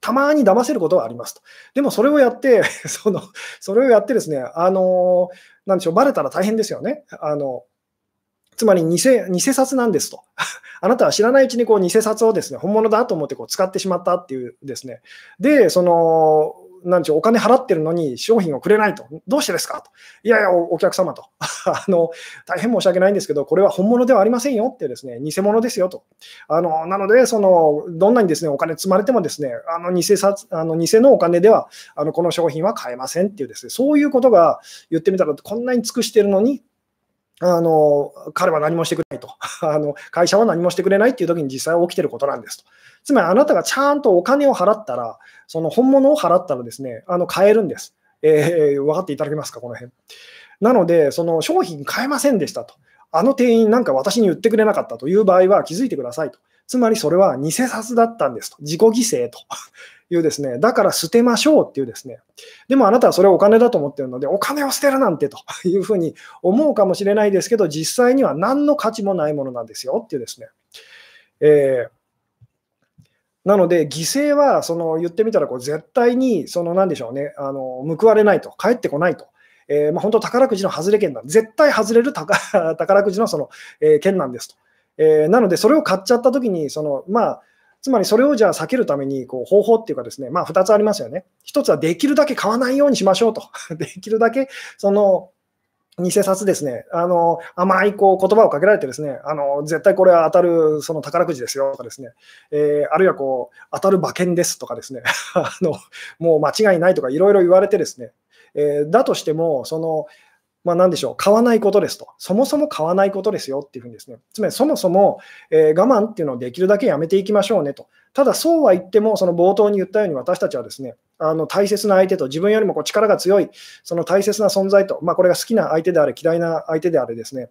A: たまに騙せることはありますと。でもそれをやって、そのそれをやってですね、あのなんでしょう、バレたら大変ですよね。あのつまり偽偽札なんですと。あなたは知らないうちにこう偽札をですね本物だと思ってこう使ってしまったっていうですね。で、そのなんでしょう、お金払ってるのに商品をくれないと。どうしてですかと。いやいや、お客様と。あの、大変申し訳ないんですけど、これは本物ではありませんよってですね、偽物ですよと。あの、なので、その、どんなにですね、お金積まれてもですね、あの、偽札、あの、偽のお金では、あの、この商品は買えませんっていうですね、そういうことが言ってみたら、こんなに尽くしてるのに、あの彼は何もしてくれないと あの、会社は何もしてくれないっていう時に実際起きてることなんですと。つまりあなたがちゃんとお金を払ったら、その本物を払ったらですね、あの買えるんです。えー、分かっていただけますか、この辺。なので、その商品買えませんでしたと。あの店員なんか私に言ってくれなかったという場合は気づいてくださいと。つまりそれは偽札だったんですと。自己犠牲と。いうですね、だから捨てましょうっていうですね、でもあなたはそれをお金だと思ってるので、お金を捨てるなんてと。いうふうに思うかもしれないですけど、実際には何の価値もないものなんですよっていうですね。えーなので、犠牲はその言ってみたらこう絶対にその何でしょうね。あの報われないと、返ってこないと、えまあ、本当、宝くじの外れ券なん絶対外れる 宝くじのその、えー、券なんですと。えー、なので、それを買っちゃったときにその、まあ、つまりそれをじゃあ避けるためにこう方法っていうかですね、まあ、2つありますよね。1つはできるだけ買わないようにしましょうと。できるだけその偽札ですね、あの甘いこう言葉をかけられて、ですねあの絶対これは当たるその宝くじですよ。とか、ですね、えー、あるいはこう当たる馬券ですとか、ですね。あのもう間違いないとかいろいろ言われて、ですね、えー、だとしても、そのまあ、何でしょう、買わないことですと、そもそも買わないことですよっていうふうにですね、つまりそもそも、えー、我慢っていうのをできるだけやめていきましょうねと。ただ、そうは言っても、その冒頭に言ったように、私たちはですね、あの大切な相手と、自分よりもこう力が強い、その大切な存在と、まあ、これが好きな相手であれ、嫌いな相手であれですね、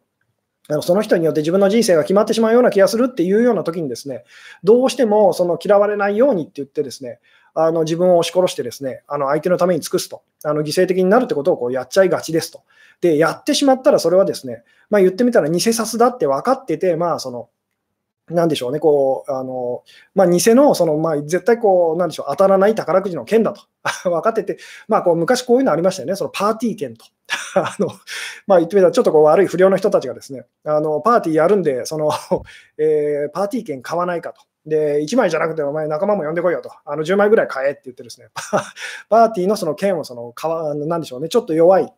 A: あのその人によって自分の人生が決まってしまうような気がするっていうような時にですね、どうしてもその嫌われないようにって言ってですね、あの自分を押し殺してですね、あの相手のために尽くすと、あの犠牲的になるってことをこうやっちゃいがちですと。で、やってしまったらそれはですね、まあ、言ってみたら偽札だって分かってて、まあその、なんでしょうね、こう、あの、まあ、偽の、その、まあ、絶対こう、なんでしょう、当たらない宝くじの券だと 分かってて、まあ、こう、昔こういうのありましたよね、そのパーティー券と。あの、まあ、言ってみたら、ちょっとこう、悪い不良の人たちがですね、あの、パーティーやるんで、その、えー、パーティー券買わないかと。で、1枚じゃなくて、お前仲間も呼んでこいよと。あの、10枚ぐらい買えって言ってですね、パーティーのその券を、その、かわ、なんでしょうね、ちょっと弱い、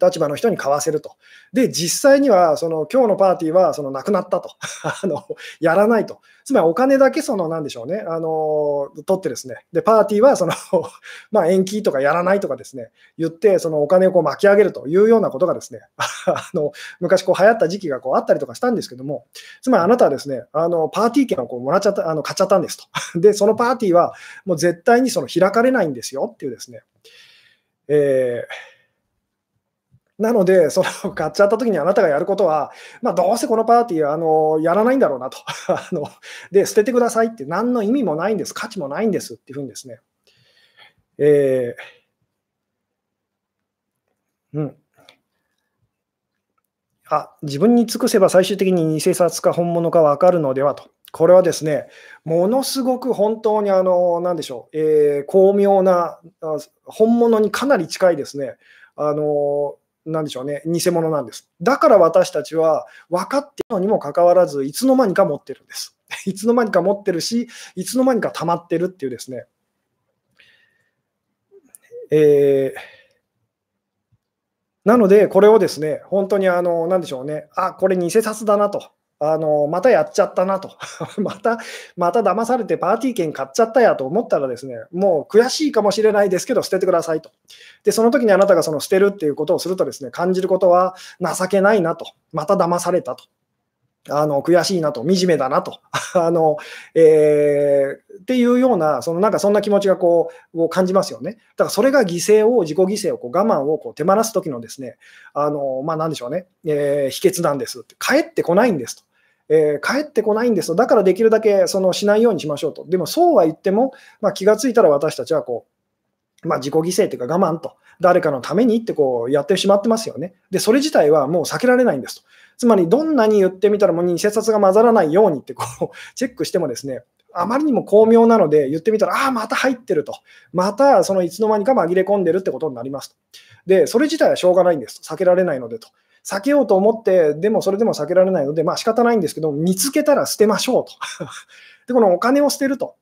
A: 立場の人に買わせると。で、実際には、その今日のパーティーはそのなくなったと あの。やらないと。つまりお金だけその、なんでしょうね、あの取ってですね、で、パーティーはその ま延期とかやらないとかですね、言って、そのお金をこう巻き上げるというようなことがですね、あの昔こう流行った時期がこうあったりとかしたんですけども、つまりあなたはですね、あのパーティー券をこうもらっちゃった、あの買っちゃったんですと。で、そのパーティーはもう絶対にその開かれないんですよっていうですね、えーなので、その買っちゃった時にあなたがやることは、まあ、どうせこのパーティーあのやらないんだろうなと あの。で、捨ててくださいって何の意味もないんです、価値もないんですっていうふうにですね。えー、うん。あ、自分に尽くせば最終的に偽札か本物か分かるのではと。これはですね、ものすごく本当にあの、なんでしょう、えー、巧妙な、本物にかなり近いですね、あのなんでしょうね、偽物なんです。だから私たちは分かっているのにもかかわらず、いつの間にか持ってるんです。いつの間にか持ってるし、いつの間にか溜まってるっていうですね。えー、なので、これをですね、本当にあの、なんでしょうね、あ、これ偽札だなと。あのまたやっちゃったなと また、また騙されてパーティー券買っちゃったやと思ったらですね、もう悔しいかもしれないですけど、捨ててくださいと。で、その時にあなたがその捨てるっていうことをするとですね、感じることは情けないなと、また騙されたと。あの悔しいなと、惨めだなと、あのえー、っていうような、そのなんかそんな気持ちがこうを感じますよね。だからそれが犠牲を、自己犠牲をこう我慢をこう手放す時のですね、あのまあ、なんでしょうね、えー、秘訣なんですって、帰ってこないんですと。えー、帰ってこないんですと、だからできるだけそのしないようにしましょうと。でもそうは言っても、まあ、気がついたら私たちはこう、まあ、自己犠牲というか我慢と、誰かのためにってこうやってしまってますよね。で、それ自体はもう避けられないんですと。つまり、どんなに言ってみたらもう偽札が混ざらないようにってこう チェックしてもですね、あまりにも巧妙なので、言ってみたら、ああ、また入ってると。また、そのいつの間にか紛れ込んでるってことになりますと。で、それ自体はしょうがないんです。避けられないのでと。避けようと思って、でもそれでも避けられないので、まあ仕方ないんですけど、見つけたら捨てましょうと。で、このお金を捨てると。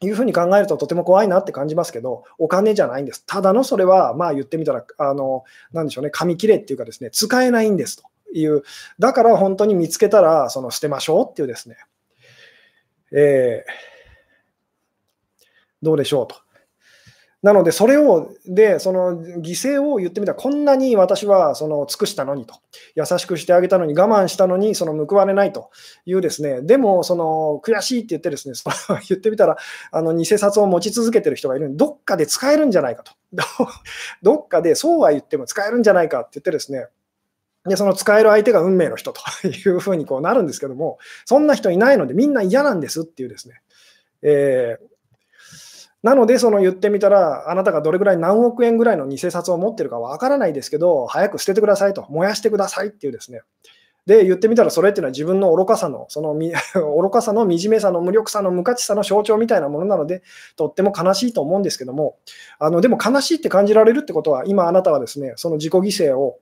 A: いうふうに考えるととても怖いなって感じますけど、お金じゃないんです。ただのそれは、まあ言ってみたら、あの、なんでしょうね、紙切れっていうかですね、使えないんですという、だから本当に見つけたら、その捨てましょうっていうですね、えー、どうでしょうと。なので、それを、で、その犠牲を言ってみた。ら、こんなに私はその尽くしたのにと、優しくしてあげたのに、我慢したのに、その報われないと。いうですね、でも、その悔しいって言ってですね、その言ってみたら、あの偽札を持ち続けてる人がいる。のに、どっかで使えるんじゃないかと、どっかでそうは言っても使えるんじゃないかって言ってですね、で、その使える相手が運命の人と。いうふうにこうなるんですけども、そんな人いないので、みんな嫌なんですっていうですね、えーなので、その言ってみたら、あなたがどれぐらい何億円ぐらいの偽札を持ってるかわからないですけど、早く捨ててくださいと、燃やしてくださいっていうですね。で、言ってみたら、それっていうのは自分の愚かさの、その 愚かさの惨めさの無力さの無価値さの象徴みたいなものなので、とっても悲しいと思うんですけども、あのでも悲しいって感じられるってことは、今あなたはですね、その自己犠牲を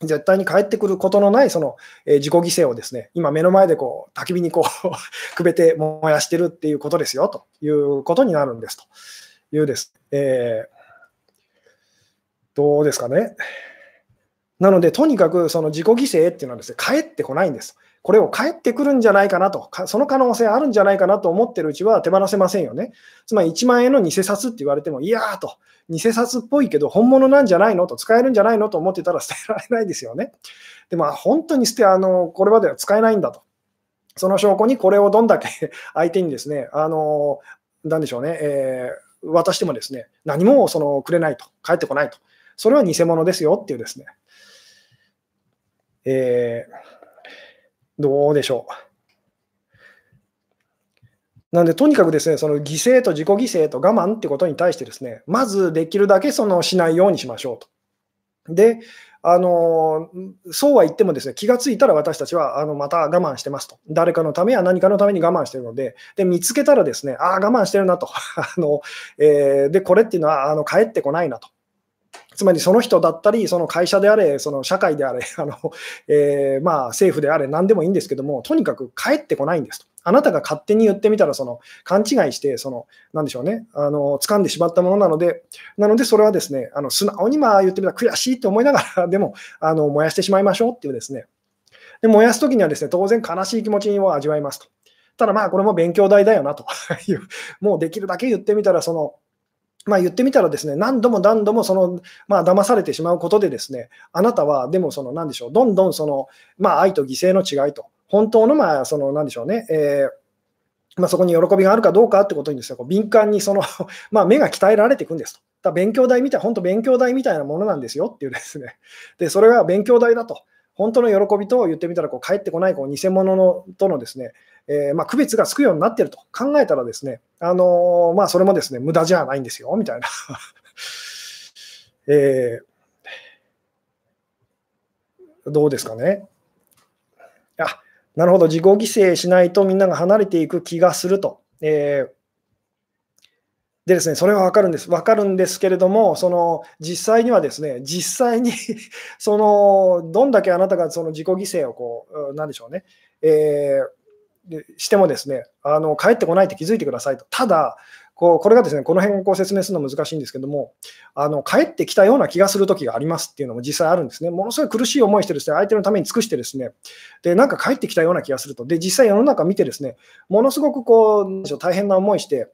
A: 絶対に帰ってくることのないその、え自己犠牲をですね、今目の前でこう焚き火にこう くべて燃やしてるっていうことですよということになるんですというです。えー、どうですかね。なので、とにかくその自己犠牲っていうのはですね、帰ってこないんです。これを帰ってくるんじゃないかなと、その可能性あるんじゃないかなと思ってるうちは手放せませんよね。つまり1万円の偽札って言われても、いやーと、偽札っぽいけど本物なんじゃないのと、使えるんじゃないのと思ってたら 捨てられないですよね。でも、本当に捨て、あの、これまでは使えないんだと。その証拠にこれをどんだけ 相手にですね、あの、なんでしょうね、えー、渡してもですね、何もそのくれないと、返ってこないと。それは偽物ですよっていうですね、えーどうでしょう。なんで、とにかくですね、その犠牲と自己犠牲と我慢ってことに対してですね、まずできるだけそのしないようにしましょうと。で、あのそうは言ってもですね気がついたら私たちはあのまた我慢してますと。誰かのためや何かのために我慢してるので、で見つけたらですね、ああ、我慢してるなと。あのえー、で、これっていうのはあの帰ってこないなと。つまりその人だったり、その会社であれ、その社会であれ、あのえー、まあ政府であれ、何でもいいんですけども、とにかく帰ってこないんですと。あなたが勝手に言ってみたら、その勘違いして、その、なんでしょうね、あの掴んでしまったものなので、なのでそれはですね、あの素直にまあ言ってみたら悔しいと思いながら、でもあの燃やしてしまいましょうっていうですね、で燃やすときにはですね、当然悲しい気持ちを味わいますと。ただまあこれも勉強代だよなという、もうできるだけ言ってみたら、その、まあ、言ってみたらですね、何度も何度もその、まあ、騙されてしまうことでですね、あなたは、でもその、なんでしょう、どんどんその、まあ、愛と犠牲の違いと、本当の、まあ、その、なんでしょうね、えー、まあ、そこに喜びがあるかどうかってことにですね、こう敏感にその、まあ、目が鍛えられていくんですと。だ勉強代みたい、本当勉強代みたいなものなんですよっていうですね。で、それが勉強代だと。本当の喜びと言ってみたら、こう帰ってこないこう偽物のとのですね、えー、まあ、区別がつくようになっていると考えたらですね、あのー、まあ、それもですね、無駄じゃないんですよ、みたいな。えー、どうですかね。あ、なるほど、自己犠牲しないとみんなが離れていく気がすると。えーでですね、それは分かるんです。分かるんですけれども、その実際にはですね、実際に そのどんだけあなたがその自己犠牲をこう、なんでしょうね、えーしてもですね、あの帰ってこないって気づいてくださいと。ただ、こうこれがですね、この辺をこう説明するの難しいんですけども、あの帰ってきたような気がするときがありますっていうのも実際あるんですね。ものすごい苦しい思いしてですね、相手のために尽くしてですね、で、なんか帰ってきたような気がすると。で、実際世の中見てですね、ものすごくこう、大変な思いして、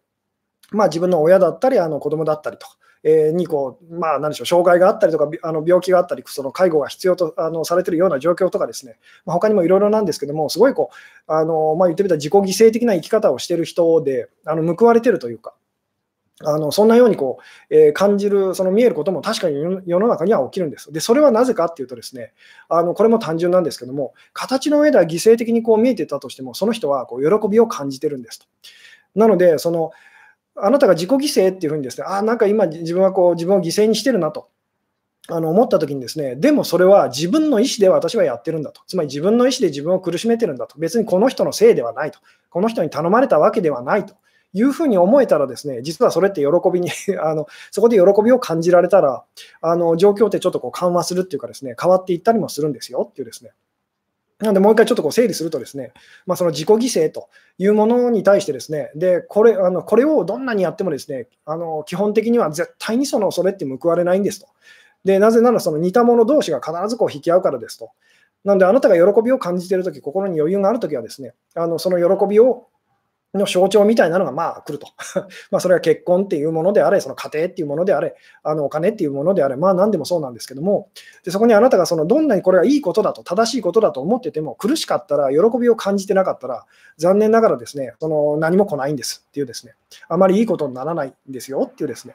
A: まあ自分の親だったり、あの子供だったりと。えにこう、まあ、何でしょう、障害があったりとか、あの病気があったり、その介護が必要とあのされているような状況とかですね、まあ、他にもいろいろなんですけども、すごいこう、あのまあ、言ってみたら自己犠牲的な生き方をしている人で、あの報われているというか、あのそんなようにこう、えー、感じる、その見えることも確かに世の中には起きるんです。で、それはなぜかっていうとですね、あのこれも単純なんですけども、形の上では犠牲的にこう見えてたとしても、その人はこう喜びを感じてるんですと。なので、そのあなたが自己犠牲っていうふうにですね、あなんか今自分はこう自分を犠牲にしてるなと。あの思ったときにですね、でもそれは自分の意思で私はやってるんだと。つまり自分の意思で自分を苦しめてるんだと。別にこの人のせいではないと。この人に頼まれたわけではないと。いうふうに思えたらですね、実はそれって喜びに あの、そこで喜びを感じられたら、あの状況ってちょっとこう緩和するっていうかですね、変わっていったりもするんですよっていうですね。なので、もう一回ちょっとこう整理するとですね、まあ、その自己犠牲というものに対してですね、でこれあのこれをどんなにやってもですね、あの基本的には絶対にそのそれって報われないんですと。でなぜならその似た者同士が必ずこう引き合うからですと。なので、あなたが喜びを感じているとき、心に余裕があるときはですね、あのその喜びをの象徴みたいなのがまあ来ると。まあそれは結婚っていうものであれ、その家庭っていうものであれ、あのお金っていうものであれ、まあ何でもそうなんですけども、でそこにあなたがそのどんなにこれがいいことだと、正しいことだと思ってても、苦しかったら、喜びを感じてなかったら、残念ながらですね、その何も来ないんですっていうですね、あまりいいことにならないんですよっていうですね、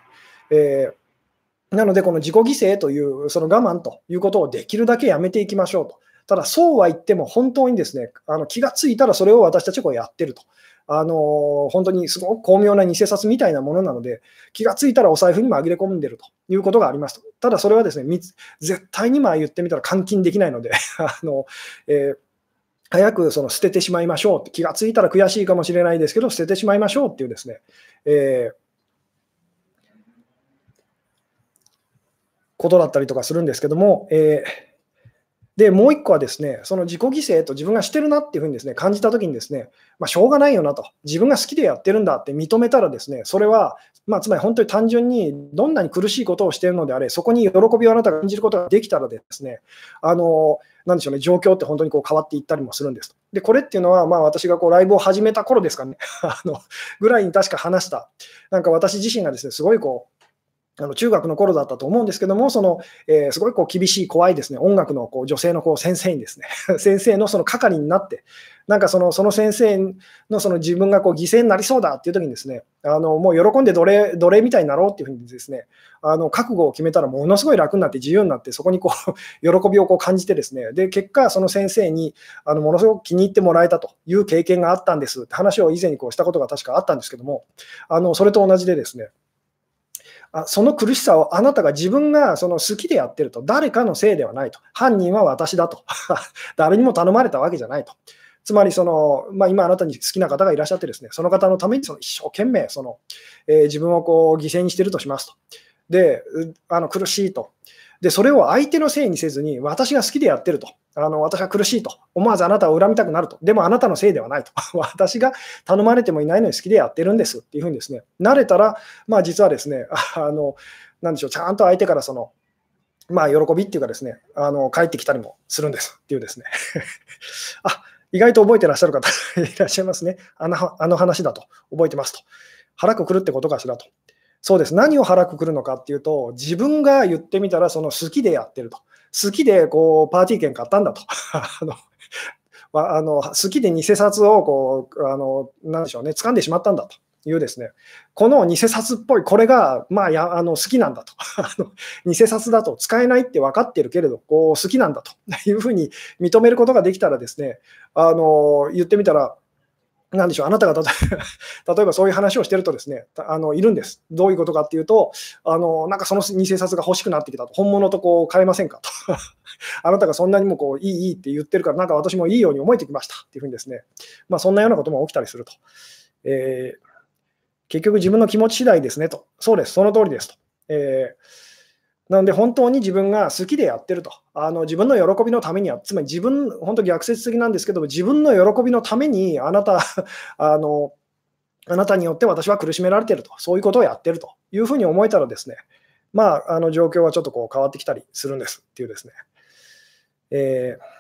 A: えー、なので、この自己犠牲という、その我慢ということをできるだけやめていきましょうと。ただ、そうは言っても、本当にですね、あの気がついたらそれを私たちはやってると。あの本当にすごく巧妙な偽札みたいなものなので、気がついたらお財布に紛れ込んでるということがあります。ただそれはですね、絶対にまあ言ってみたら換金できないので あの、えー早くその捨ててしまいましょうって、気がついたら悔しいかもしれないですけど、捨ててしまいましょうっていうですね、えー、ことだったりとかするんですけども、えーで、もう一個はですね、その自己犠牲と自分がしてるなっていうふうにですね、感じたときにですね、まあ、しょうがないよなと、自分が好きでやってるんだって認めたらですね、それは、まあ、つまり本当に単純にどんなに苦しいことをしてるのであれ、そこに喜びをあなたが感じることができたらですね、あの、なんでしょうね、状況って本当にこう変わっていったりもするんです。で、これっていうのは、まあ私がこうライブを始めた頃ですかね、あの、ぐらいに確か話した、なんか私自身がですね、すごいこう、あの中学の頃だったと思うんですけども、そのえー、すごいこう厳しい、怖いですね、音楽のこう女性のこう先生にですね、先生のその係になって、なんかそのその先生のその自分がこう犠牲になりそうだっていう時にですね、あのもう喜んで奴隷奴隷みたいになろうっていうふうにですね、あの覚悟を決めたらものすごい楽になって自由になって、そこにこう 喜びをこう感じてですね、で結果、その先生にあのものすごく気に入ってもらえたという経験があったんですって話を以前にこうしたことが確かあったんですけども、あのそれと同じでですね、その苦しさをあなたが自分がその好きでやってると、誰かのせいではないと、犯人は私だと、誰にも頼まれたわけじゃないと。つまりその、まあ、今あなたに好きな方がいらっしゃってですね、その方のためにその一生懸命その、えー、自分をこう犠牲にしてるとしますと。で、あの苦しいと。で、それを相手のせいにせずに、私が好きでやってると。あの私は苦しいと。思わずあなたを恨みたくなると。でもあなたのせいではないと。私が頼まれてもいないのに好きでやってるんですっていうふうにですね、慣れたら、まあ実はですね、あの、なんでしょう、ちゃんと相手からその、まあ喜びっていうかですね、あの、帰ってきたりもするんですっていうですね。あ、意外と覚えてらっしゃる方いらっしゃいますね。あのあの話だと。覚えてますと。腹くくるってことかしらと。そうです。何を腹くくるのかっていうと、自分が言ってみたら、その好きでやってると。好きでこうパーティー券買ったんだと。あのあの好きで偽札をこう、あのなんでしょうね、掴んでしまったんだと。いうですね、この偽札っぽい、これが、まあ、やあの好きなんだと、偽札だと使えないって分かってるけれど、こう好きなんだというふうに認めることができたらですね、あの言ってみたら、なんでしょう、あなたが 例えばそういう話をしてるとですね、あのいるんです。どういうことかっていうと、あのなんかその偽札が欲しくなってきたと、本物とこう変えませんかと。あなたがそんなにもこういい、いいって言ってるから、なんか私もいいように思えてきましたっていうふうにですね、まあ、そんなようなことも起きたりすると。えー、結局自分の気持ち次第ですねと。そうです、その通りですと。えーなので、本当に自分が好きでやってると、あの自分の喜びのためには、つまり自分、本当逆説的なんですけども、自分の喜びのために、あなた、あの、あなたによって私は苦しめられてると、そういうことをやってると。いうふうに思えたらですね、まあ、あの状況はちょっとこう変わってきたりするんですっていうですね。えー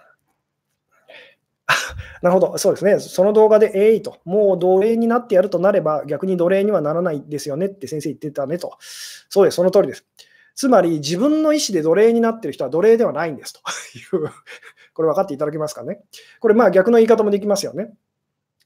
A: なるほど、そうですね、その動画で、えいと、もう奴隷になってやるとなれば、逆に奴隷にはならないですよねって先生言ってたねと。そうです、その通りです。つまり自分の意思で奴隷になっている人は奴隷ではないんですという、これ分かっていただけますかね？これ、まあ逆の言い方もできますよね。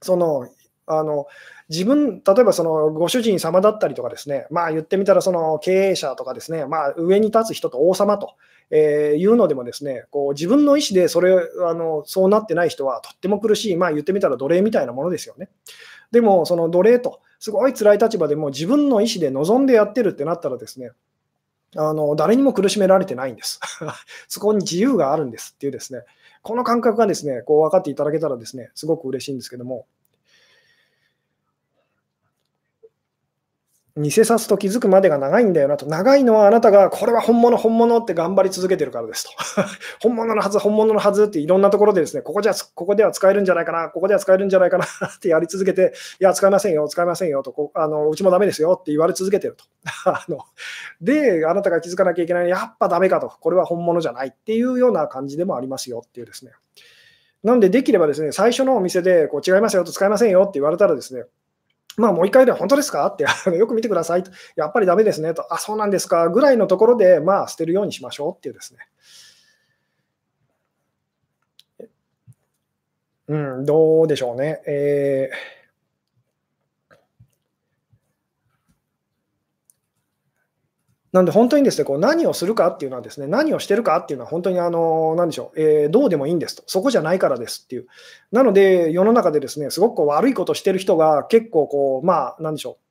A: そのあの自分、例えばそのご主人様だったりとかですね、まあ言ってみたらその経営者とかですね、まあ上に立つ人と王様と、えいうのでもですね、こう自分の意思でそれあのそうなってない人はとっても苦しい、まあ言ってみたら奴隷みたいなものですよね。でもその奴隷と、すごい辛い立場でも自分の意思で望んでやってるってなったらですね、あの誰にも苦しめられてないんです。そこに自由があるんですっていうですね、この感覚がですね、こう分かっていただけたらですね、すごく嬉しいんですけども、偽札と気づくまでが長いんだよなと。長いのはあなたが、これは本物、本物って頑張り続けてるからですと。本物のはず、本物のはずっていろんなところでですね、ここじゃ、ここでは使えるんじゃないかな、ここでは使えるんじゃないかな ってやり続けて、いや、使えませんよ、使えませんよと、こあのうちもダメですよって言われ続けてると。あので、あなたが気づかなきゃいけない、やっぱダメかと、これは本物じゃないっていうような感じでもありますよっていうですね。なんで、できればですね、最初のお店でこう違いますよと使えませんよって言われたらですね、まあ、もう一回で本当ですか？って よく見てくださいと、やっぱりダメですねと、あ、そうなんですか？ぐらいのところで、まあ、捨てるようにしましょうっていうですね。うん、どうでしょうね。えーなんで本当にですね、こう何をするかっていうのはですね、何をしてるかっていうのは本当にあの、何でしょう、えー、どうでもいいんですと。そこじゃないからですっていう。なので、世の中でですね、すごくこう悪いことしてる人が結構こう、まあ、何でしょう、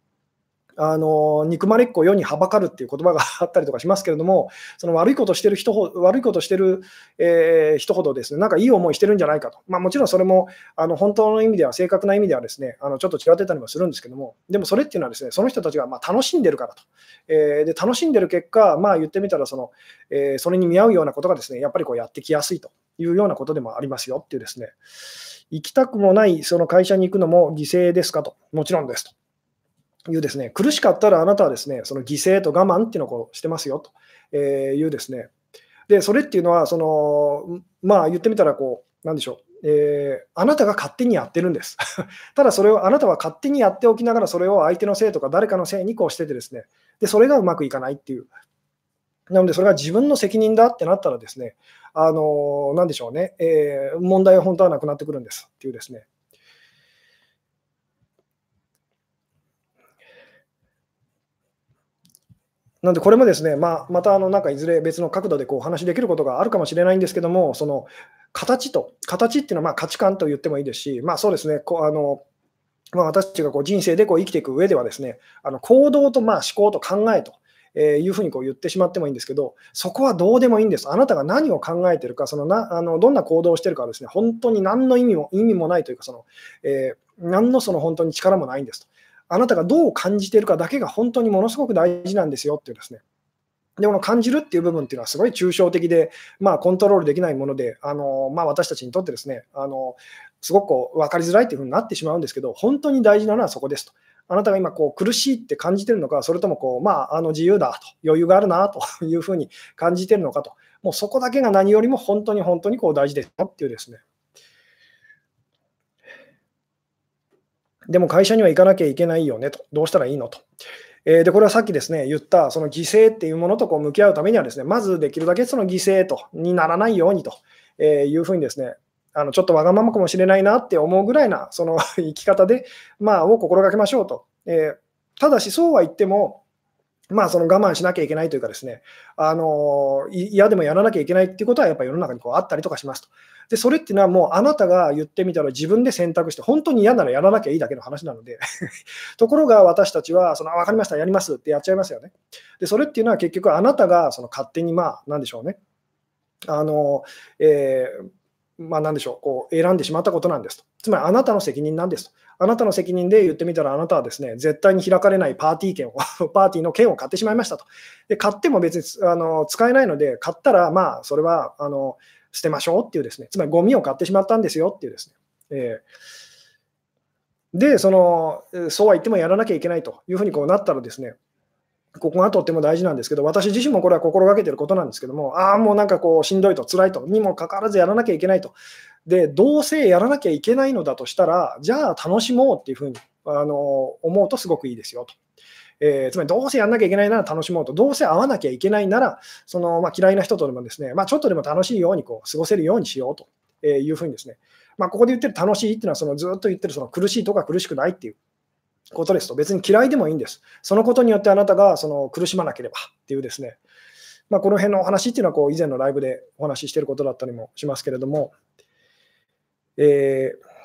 A: あの憎まれっ子世にはばかるっていう言葉があったりとかしますけれども、その悪いことしてる人ほ悪いことしてる、えー、人ほどですね、なんかいい思いしてるんじゃないかと。まあ、もちろんそれもあの本当の意味では、正確な意味ではですね、あのちょっと違ってたりもするんですけども、でもそれっていうのはですね、その人たちがま楽しんでるからと。えー、で楽しんでる結果、まあ言ってみたらその、えー、それに見合うようなことがですね、やっぱりこうやってきやすいというようなことでもありますよっていうですね、行きたくもないその会社に行くのも犠牲ですかと。もちろんですと。いうですね、苦しかったらあなたはですね、その犠牲と我慢っていうのをしてますよというですね、で、それっていうのは、その、まあ言ってみたら、こう、なんでしょう、えー、あなたが勝手にやってるんです。ただそれをあなたは勝手にやっておきながら、それを相手のせいとか誰かのせいにこうしててですね、で、それがうまくいかないっていう。なので、それが自分の責任だってなったらですね、あのなんでしょうね、えー、問題は本当はなくなってくるんですっていうですね。なんでこれもですね、まあ、またあのなんかいずれ別の角度でこうお話しできることがあるかもしれないんですけども、その形と、形っていうのはまあ価値観と言ってもいいですし、まあ、そうですね、こうあのまあ、私たちがこう人生でこう生きていく上ではですね、あの行動とまあ思考と考えと。えいうふうにこう言ってしまってもいいんですけど、そこはどうでもいいんです。あなたが何を考えてるか、そのなあのどんな行動をしているかはですね、本当に何の意味も意味もないというか、そのえー、何のその本当に力もないんですと。あなたがどう感じているかだけが本当にものすごく大事なんですよっていうですね。で、この感じるっていう部分っていうのはすごい抽象的で、まあ、コントロールできないもので、あのまあ、私たちにとってですね、あのすごくこう分かりづらいというふうになってしまうんですけど、本当に大事なのはそこですと。あなたが今こう苦しいって感じてるのか、それともこう、まあ、あの自由だと、余裕があるなというふうに感じてるのかと、もうそこだけが何よりも本当に本当にこう大事ですよっていうですね、でも会社には行かなきゃいけないよねと、どうしたらいいのと。えー、でこれはさっきですね言ったその犠牲っていうものとこう向き合うためにはですねまずできるだけその犠牲とにならないようにとえいうふうにですねあのちょっとわがままかもしれないなって思うぐらいなその 生き方で、まあ、を心がけましょうと。えー、ただしそうは言ってもまあ、その我慢しなきゃいけないというかですね、あの嫌でもやらなきゃいけないっていうことはやっぱり世の中にこうあったりとかしますと。で、それっていうのはもうあなたが言ってみたら自分で選択して、本当に嫌ならやらなきゃいいだけの話なので ところが私たちは、その、分かりました、やりますってやっちゃいますよね。で、それっていうのは結局あなたがその勝手に、まあ、なんでしょうね。あの、えーまあ、なんでしょう、こう選んでしまったことなんですと。つまりあなたの責任なんですと。あなたの責任で言ってみたら、あなたはですね、絶対に開かれないパーティー券を、パーティーの券を買ってしまいましたと。で、買っても別にあの使えないので、買ったら、まあ、それはあの捨てましょうっていうですね、つまりゴミを買ってしまったんですよっていうですね。えー、で、その、そうは言ってもやらなきゃいけないというふうにこうなったらですね、ここがとっても大事なんですけど、私自身もこれは心がけてることなんですけども、ああ、もうなんかこう、しんどいと、辛いと、にもかかわらずやらなきゃいけないと。で、どうせやらなきゃいけないのだとしたら、じゃあ楽しもうっていうふうにあの思うとすごくいいですよと。えー、つまりどうせやんなきゃいけないなら楽しもうと、どうせ会わなきゃいけないなら、そのまあ、嫌いな人とでもですね、まあ、ちょっとでも楽しいようにこう過ごせるようにしようというふうにですね、まあ、ここで言ってる楽しいっていうのは、そのずっと言ってるその苦しいとか苦しくないっていうことですと、別に嫌いでもいいんです。そのことによってあなたがその苦しまなければっていうですね、まあ、この辺のお話っていうのはこう以前のライブでお話ししてることだったりもしますけれども、えー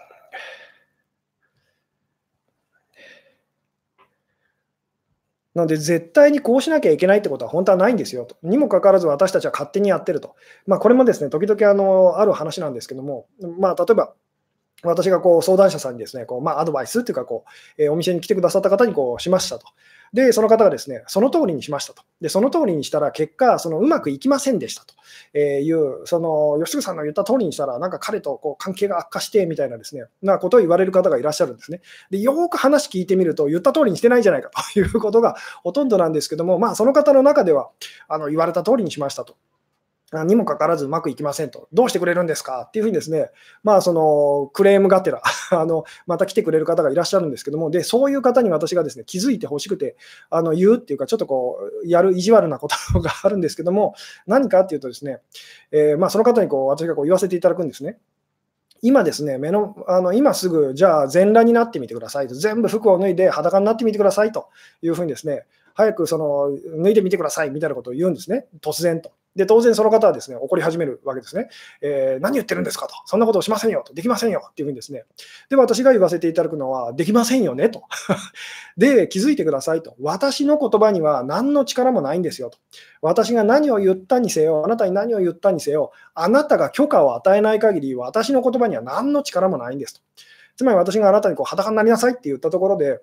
A: なので、絶対にこうしなきゃいけないってことは本当はないんですよと。にもかかわらず私たちは勝手にやってると。まあ、これもですね、時々あのある話なんですけども、まあ、例えば、私がこう相談者さんにですね、こうまあ、アドバイスっていうかこう、えー、お店に来てくださった方にこうしましたと。で、その方がですね、その通りにしましたと。で、その通りにしたら、結果、そのうまくいきませんでしたという、その吉純さんの言った通りにしたら、なんか彼とこう関係が悪化してみたいなですね、なことを言われる方がいらっしゃるんですね。で、よく話聞いてみると、言った通りにしてないじゃないかということがほとんどなんですけども、まあ、その方の中では、あの言われた通りにしましたと。にもかかわらずうまくいきませんと、どうしてくれるんですか？っていうふうにですね、まあ、そのクレームがてら あの、また来てくれる方がいらっしゃるんですけども、でそういう方に私がですね気づいてほしくてあの言うっていうか、ちょっとこう、やる意地悪なことがあるんですけども、何かっていうとですね、えー、まあ、その方にこう私がこう言わせていただくんですね。今ですね、目のあの今すぐ、じゃあ全裸になってみてくださいと、全部服を脱いで裸になってみてくださいというふうにですね、早くその脱いでみてくださいみたいなことを言うんですね、突然と。で、当然その方はですね、怒り始めるわけですね。えー、何言ってるんですかと。そんなことをしませんよと。できませんよっていうふうにですね。で、私が言わせていただくのは、できませんよねと。で、気づいてくださいと。私の言葉には何の力もないんですよと。私が何を言ったにせよ、あなたに何を言ったにせよ、あなたが許可を与えない限り、私の言葉には何の力もないんですと。つまり私があなたにこう裸になりなさいって言ったところで、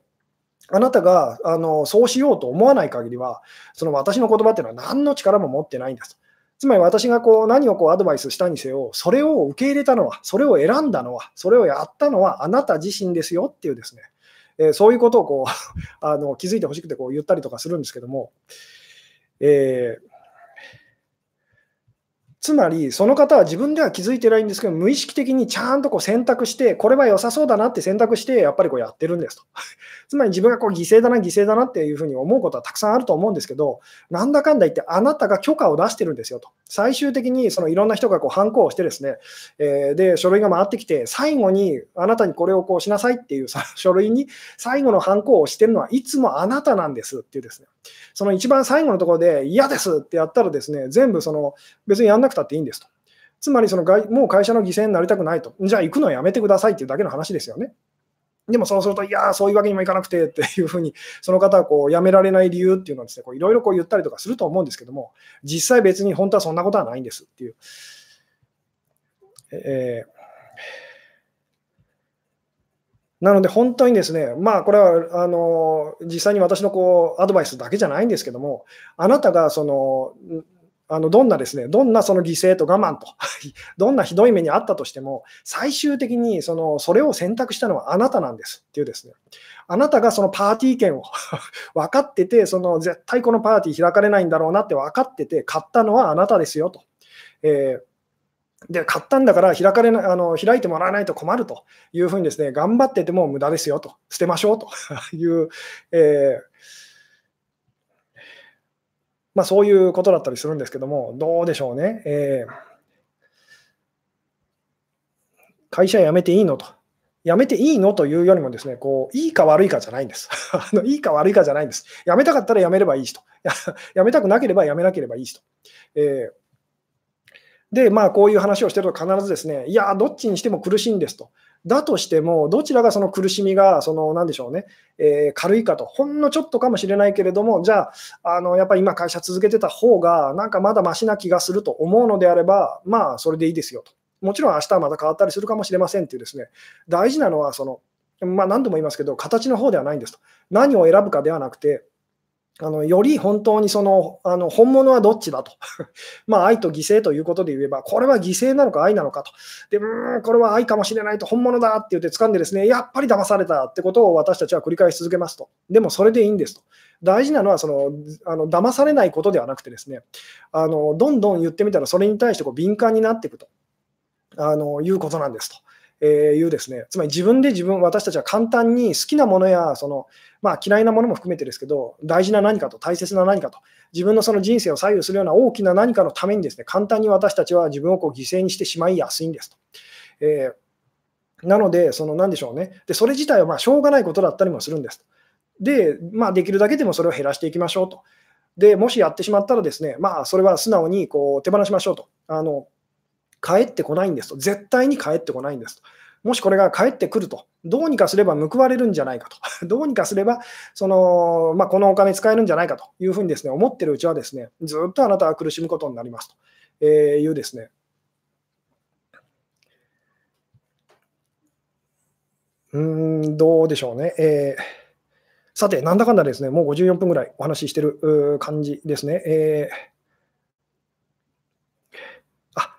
A: あなたがあのそうしようと思わない限りは、その私の言葉っていうのは何の力も持ってないんです。つまり私がこう何をこうアドバイスしたにせよ、それを受け入れたのは、それを選んだのは、それをやったのはあなた自身ですよっていうですね、えー、そういうことをこう あの気づいてほしくてこう言ったりとかするんですけども、えーつまり、その方は自分では気づいてないんですけど、無意識的にちゃんとこう選択して、これは良さそうだなって選択して、やっぱりこうやってるんですと。つまり自分がこう犠牲だな、犠牲だなっていうふうに思うことはたくさんあると思うんですけど、なんだかんだ言って、あなたが許可を出してるんですよと。最終的にそのいろんな人がこう反抗をしてですね、えー、で、書類が回ってきて、最後にあなたにこれをこうしなさいっていう 書類に最後の反抗をしてるのはいつもあなたなんですっていうですね。その一番最後のところで嫌ですってやったらですね、全部その別にやんなくたっていいんですと。つまりそのもう会社の犠牲になりたくないと。じゃあ行くのはやめてくださいっていうだけの話ですよね。でもそうすると、いやそういうわけにもいかなくてっていうふうに、その方はこう辞められない理由っていうのはですね、いろいろ言ったりとかすると思うんですけども、実際別に本当はそんなことはないんですっていう。えーなので本当にですね、まあこれはあの実際に私のこうアドバイスだけじゃないんですけども、あなたがそのあのどんなですね、どんなその犠牲と我慢と、どんなひどい目にあったとしても、最終的にそのそれを選択したのはあなたなんですっていうですね、あなたがそのパーティー券を 分かってて、その絶対このパーティー開かれないんだろうなって分かってて、買ったのはあなたですよと。えーで、買ったんだから開かれなあの開いてもらわないと困るというふうにですね、頑張ってても無駄ですよと、捨てましょうという、えー、まあ、そういうことだったりするんですけども、どうでしょうね。えー、会社辞めていいのと。辞めていいのというよりもですね、こういいか悪いかじゃないんです。あのいいか悪いかじゃないんです。辞めたかったら辞めればいいしと。辞めたくなければ辞めなければいいしと。えーで、まあ、こういう話をしてると必ずですね、いや、どっちにしても苦しいんですと。だとしても、どちらがその苦しみが、その、なんでしょうね、えー、軽いかと、ほんのちょっとかもしれないけれども、じゃあ、あのやっぱり今、会社続けてた方が、なんかまだましな気がすると思うのであれば、まあ、それでいいですよと。もちろん明日はまた変わったりするかもしれませんっていうですね、大事なのは、その、まあ、何度も言いますけど、形の方ではないんですと。何を選ぶかではなくて、あのより本当にそのあの本物はどっちだと、まあ愛と犠牲ということで言えば、これは犠牲なのか愛なのかと、でうんこれは愛かもしれないと、本物だって言って掴んで、ですねやっぱり騙されたってことを私たちは繰り返し続けますと、でもそれでいいんですと。大事なのはそのあの騙されないことではなくて、ですねあのどんどん言ってみたら、それに対してこう敏感になっていくとあのいうことなんですと。えーいうですね、つまり自分で自分、私たちは簡単に好きなものやその、まあ、嫌いなものも含めてですけど、大事な何かと、大切な何かと、自分のその人生を左右するような大きな何かのためにですね、簡単に私たちは自分をこう犠牲にしてしまいやすいんですと。えー、なので、その何でしょうね。で、それ自体はまあしょうがないことだったりもするんですと。で、まあ、できるだけでもそれを減らしていきましょうと。で、もしやってしまったらですね、まあ、それは素直にこう手放しましょうと。あの帰ってこないんですと。絶対に帰ってこないんですと。もしこれが帰ってくると、どうにかすれば報われるんじゃないかと、どうにかすれば、そのまあ、このお金使えるんじゃないかというふうにですね思ってるうちは、ですねずっとあなたは苦しむことになりますというですね。うん、どうでしょうね。えー、さて、なんだかんだですね、もう54分ぐらいお話ししてる感じですね。えー、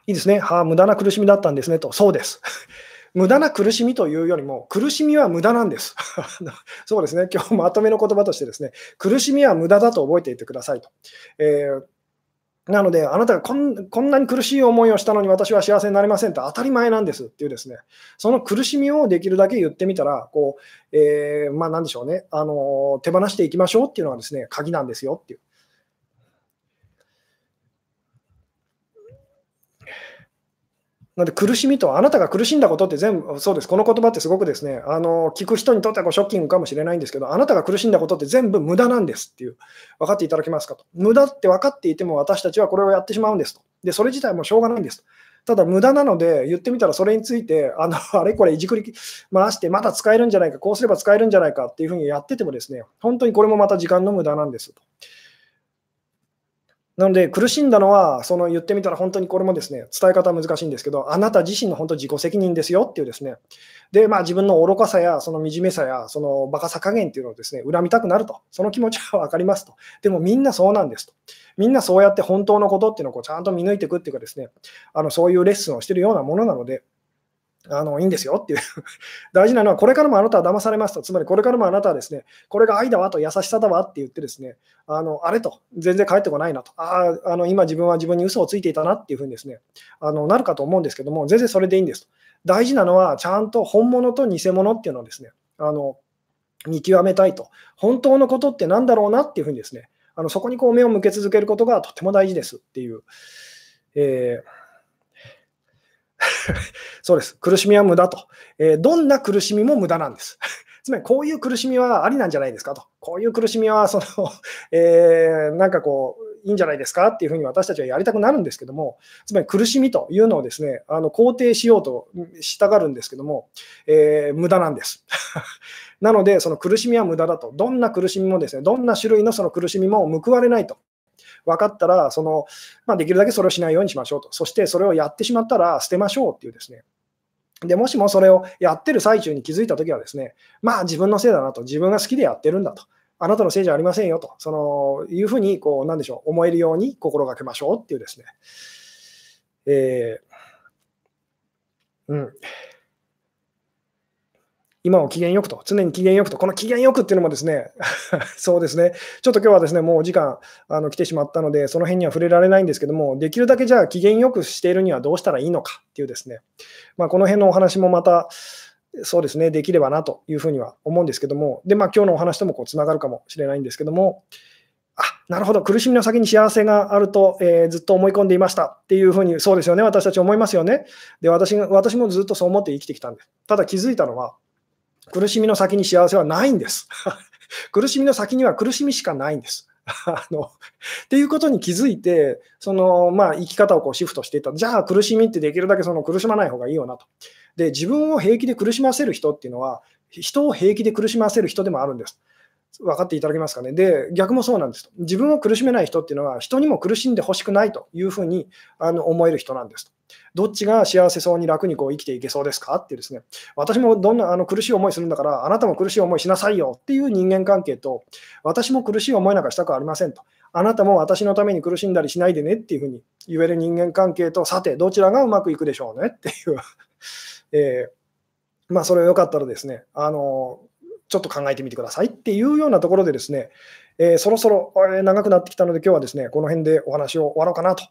A: いいですね。はあ、無駄な苦しみだったんですねと。そうです。無駄な苦しみというよりも、苦しみは無駄なんです。そうですね。今日まとめの言葉としてですね、苦しみは無駄だと覚えていてくださいと。えーなので、あなたがこんこんなに苦しい思いをしたのに私は幸せになれませんと当たり前なんですっていうですね、その苦しみをできるだけ言ってみたら、こう、えー、まあなんでしょうね、あの、手放していきましょうっていうのがですね、鍵なんですよっていう。なので苦しみと、あなたが苦しんだことって全部、そうです、この言葉ってすごくですね、あの聞く人にとってはこうショッキングかもしれないんですけど、あなたが苦しんだことって全部無駄なんですっていう、分かっていただけますかと。無駄って分かっていても私たちはこれをやってしまうんですと。で、それ自体もしょうがないんですと。ただ、無駄なので、言ってみたらそれについて、あの あれこれいじくり回して、まだ使えるんじゃないか、こうすれば使えるんじゃないかっていうふうにやっててもですね、本当にこれもまた時間の無駄なんですと。なので、苦しんだのは、その言ってみたら本当にこれもですね、伝え方難しいんですけど、あなた自身の本当自己責任ですよっていうですね、で、まあ自分の愚かさや、その惨めさや、その馬鹿さ加減っていうのをですね、恨みたくなると。その気持ちは分かりますと。でもみんなそうなんですと。みんなそうやって本当のことっていうのをこうちゃんと見抜いていくっていうかですね、あのそういうレッスンをしてるようなものなので、あのいいんですよっていう。大事なのは、これからもあなたは騙されますと、つまりこれからもあなたはですね、これが愛だわと優しさだわって言ってですね、あのあれと、全然帰ってこないなと、ああの今自分は自分に嘘をついていたなっていうふうにですね、あのなるかと思うんですけども、全然それでいいんですと。大事なのは、ちゃんと本物と偽物っていうのをですね、あの見極めたいと、本当のことって何だろうなっていうふうにですね、あのそこにこう目を向け続けることがとても大事ですっていう。えー そうです。苦しみは無駄と。えー、どんな苦しみも無駄なんです。つまり、こういう苦しみはありなんじゃないですかと。こういう苦しみは、その、えー、なんかこう、いいんじゃないですかっていうふうに私たちはやりたくなるんですけども、つまり苦しみというのをですね、あの肯定しようとしたがるんですけども、えー、無駄なんです。なので、その苦しみは無駄だと。どんな苦しみもですね、どんな種類のその苦しみも報われないと。分かったら、そのまあ、できるだけそれをしないようにしましょうと。そしてそれをやってしまったら捨てましょうっていうですね。でもしもそれをやってる最中に気づいたときはですね、まあ自分のせいだなと、自分が好きでやってるんだと、あなたのせいじゃありませんよと、そのいうふうにこう、なんでしょう、思えるように心がけましょうっていうですね。えー、うん。今を機嫌よくと、常に機嫌よくと、この機嫌よくっていうのもですね、そうですね、ちょっと今日はですね、もうお時間あの来てしまったので、その辺には触れられないんですけども、できるだけじゃあ機嫌よくしているにはどうしたらいいのかっていうですね、まあ、この辺のお話もまた、そうですね、できればなというふうには思うんですけども、で、まあ今日のお話ともこうつながるかもしれないんですけども、あなるほど、苦しみの先に幸せがあると、えー、ずっと思い込んでいましたっていうふうに、そうですよね、私たち思いますよね。で私私もずっとそう思って生きてきたんです。ただ気づいたのは、苦しみの先に幸せはないんです。苦しみの先には苦しみしかないんです。あのっていうことに気づいて、そのまあ、生き方をこうシフトしていった。じゃあ苦しみってできるだけその苦しまない方がいいよなと。で、自分を平気で苦しませる人っていうのは、人を平気で苦しませる人でもあるんです。分かっていただけますかね？で、逆もそうなんですと。自分を苦しめない人っていうのは、人にも苦しんでほしくないというふうにあの思える人なんです。どっちが幸せそうに楽にこう生きていけそうですか？ってですね、私もどんなあの苦しい思いするんだから、あなたも苦しい思いしなさいよっていう人間関係と、私も苦しい思いなんかしたくありませんと。あなたも私のために苦しんだりしないでねっていうふうに言える人間関係と、さて、どちらがうまくいくでしょうねっていう。えー、まあ、それをよかったらですね、あのちょっと考えてみてくださいっていうようなところでですね、えー、そろそろ長くなってきたので、今日はですね、この辺でお話を終わろうかなと。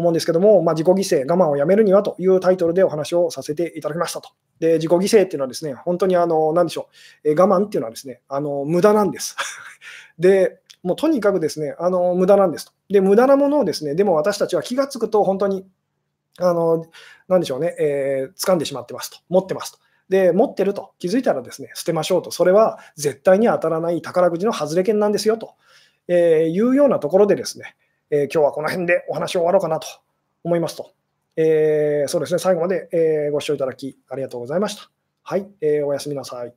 A: 思うんですけども、まあ、自己犠牲、我慢をやめるにはというタイトルでお話をさせていただきましたと。で、自己犠牲っていうのはですね、本当にあの、なでしょう、え我慢っていうのはですね、あの、無駄なんです。で、もうとにかくですね、あの、無駄なんですと。で、無駄なものをですね、でも私たちは気がつくと本当に、あの、なんでしょうね、えー、掴んでしまってますと、持ってますと。で、持ってると気づいたらですね、捨てましょうと。それは絶対に当たらない宝くじの外れ券なんですよと、えー、いうようなところでですね、えー、今日はこの辺でお話を終わろうかなと思いますと。えー、そうですね、最後まで、えご視聴いただきありがとうございました。はい、えおやすみなさい。